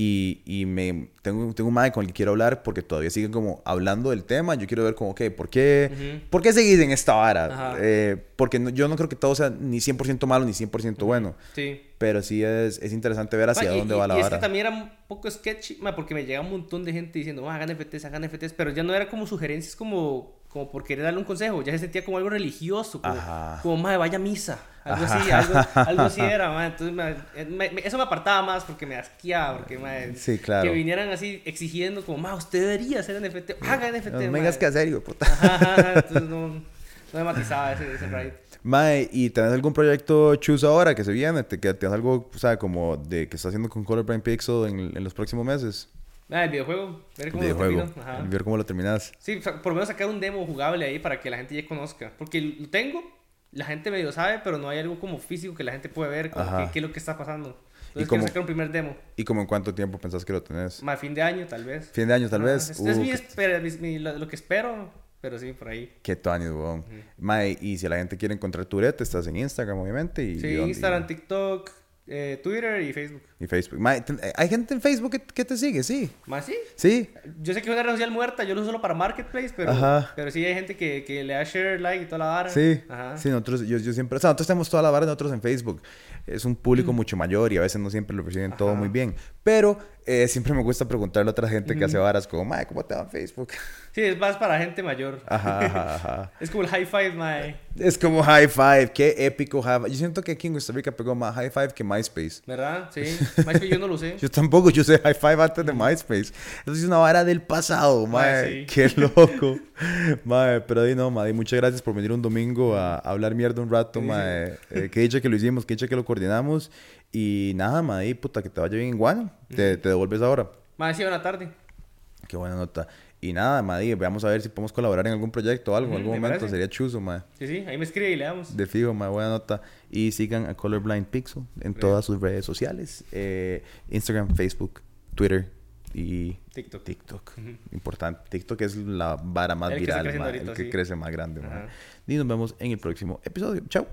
S2: Y, y me, tengo, tengo un madre con el que quiero hablar porque todavía siguen como hablando del tema. Yo quiero ver como, ok, ¿por qué,
S1: Ujú.
S2: ¿por qué seguís en esta vara? Eh, porque no- yo no creo que todo sea ni 100% malo ni 100% bueno.
S1: Sí.
S2: Pero sí es, es interesante ver hacia
S1: y-
S2: dónde
S1: y-
S2: va la
S1: y es
S2: vara.
S1: que también era un poco sketchy, ma, porque me llega un montón de gente diciendo, "Ah, hagan NFTs, hagan NFTs, pero ya no era como sugerencias como, como por querer darle un consejo, ya se sentía como algo religioso, como,
S2: Ajá.
S1: como "Ma, vaya a misa, algo
S2: Ajá.
S1: así, algo, algo así era, ma. entonces eh, me- me- eso me apartaba más porque me asqueaba, porque ma,
S2: Sí, claro.
S1: que vinieran así exigiendo como, ma, usted debería hacer NFT, haga NFT,
S2: No me
S1: ma".
S2: digas que hacer, hijo puta.
S1: Ajá, entonces no, no me matizaba ese, ese ride.
S2: Mae, ¿y tenés algún proyecto chus ahora que se viene? ¿Te, que tienes algo, o sea, como de que estás haciendo con Colorblind Pixel en, en los próximos meses?
S1: Ah, el videojuego, ver cómo lo
S2: Videojuego.
S1: termino, ajá.
S2: Ver cómo lo terminas.
S1: Sí, por lo menos sacar un demo jugable ahí para que la gente ya conozca. Porque lo tengo, la gente medio sabe, pero no hay algo como físico que la gente puede ver, como qué, es lo que está pasando. Entonces
S2: ¿Y
S1: quiero
S2: cómo-
S1: sacar un primer demo.
S2: ¿Y como en cuánto tiempo pensás que lo tenés?
S1: Más fin de año, tal vez.
S2: Fin de año, tal
S1: Ah,
S2: vez.
S1: Es, es
S2: Uh,
S1: mi espera- mi- mi- lo, lo que espero, pero sí, por ahí.
S2: Qué tuanis, weón. Mae, y si la gente quiere encontrar tu red, estás en Instagram, obviamente. Y,
S1: Sí,
S2: y
S1: Instagram, TikTok, eh, Twitter y Facebook.
S2: Y Facebook. Eh, hay gente en Facebook que, que te sigue, sí.
S1: Más sí.
S2: Sí.
S1: Yo sé que es una red social muerta, yo lo uso solo para Marketplace, pero,
S2: Ajá.
S1: pero sí hay gente que, que le da share, like y toda la vara.
S2: Sí,
S1: Ajá.
S2: sí, nosotros, yo, yo siempre, o sea, nosotros tenemos toda la vara nosotros en Facebook. Es un público mucho mayor y a veces no siempre lo reciben todo muy bien. Pero eh, siempre me gusta preguntarle a otra gente que hace varas como, mae, ¿cómo te va en Facebook?
S1: Sí, es más para gente mayor.
S2: Ajá, ajá, ajá.
S1: Es como el high five, mae.
S2: Es como High Five, qué épico High Five. Yo siento que aquí en Costa Rica pegó más High Five que MySpace.
S1: ¿Verdad? Sí. MySpace yo no lo sé.
S2: Yo tampoco, yo sé High Five antes de MySpace. Eso es una vara del pasado, mae.
S1: Sí.
S2: Qué loco. mae, pero di no, mae, muchas gracias por venir un domingo a, a hablar mierda un rato,
S1: Sí, sí.
S2: mae. Eh, qué dicha que lo hicimos, qué dicha que lo coordinamos. Y nada, mae, puta, que te vaya bien igual. Te, te devuelves ahora.
S1: Más sí, buena tarde.
S2: Qué buena nota. Y nada, mae, veamos a ver si podemos colaborar en algún proyecto o algo, en algún
S1: me
S2: momento.
S1: parece.
S2: Sería chuzo, mae.
S1: Sí, sí, ahí me escribe y le damos.
S2: De fijo, mae, buena nota. Y sigan a Colorblind Pixel en todas sus redes sociales. eh, Instagram, Facebook, Twitter y
S1: TikTok.
S2: TikTok. Importante. TikTok es la vara más
S1: El que
S2: viral,
S1: creciendo
S2: mae,
S1: ahorita,
S2: el que
S1: sí.
S2: crece más grande.
S1: Ajá.
S2: Y nos vemos en el próximo episodio. Chao.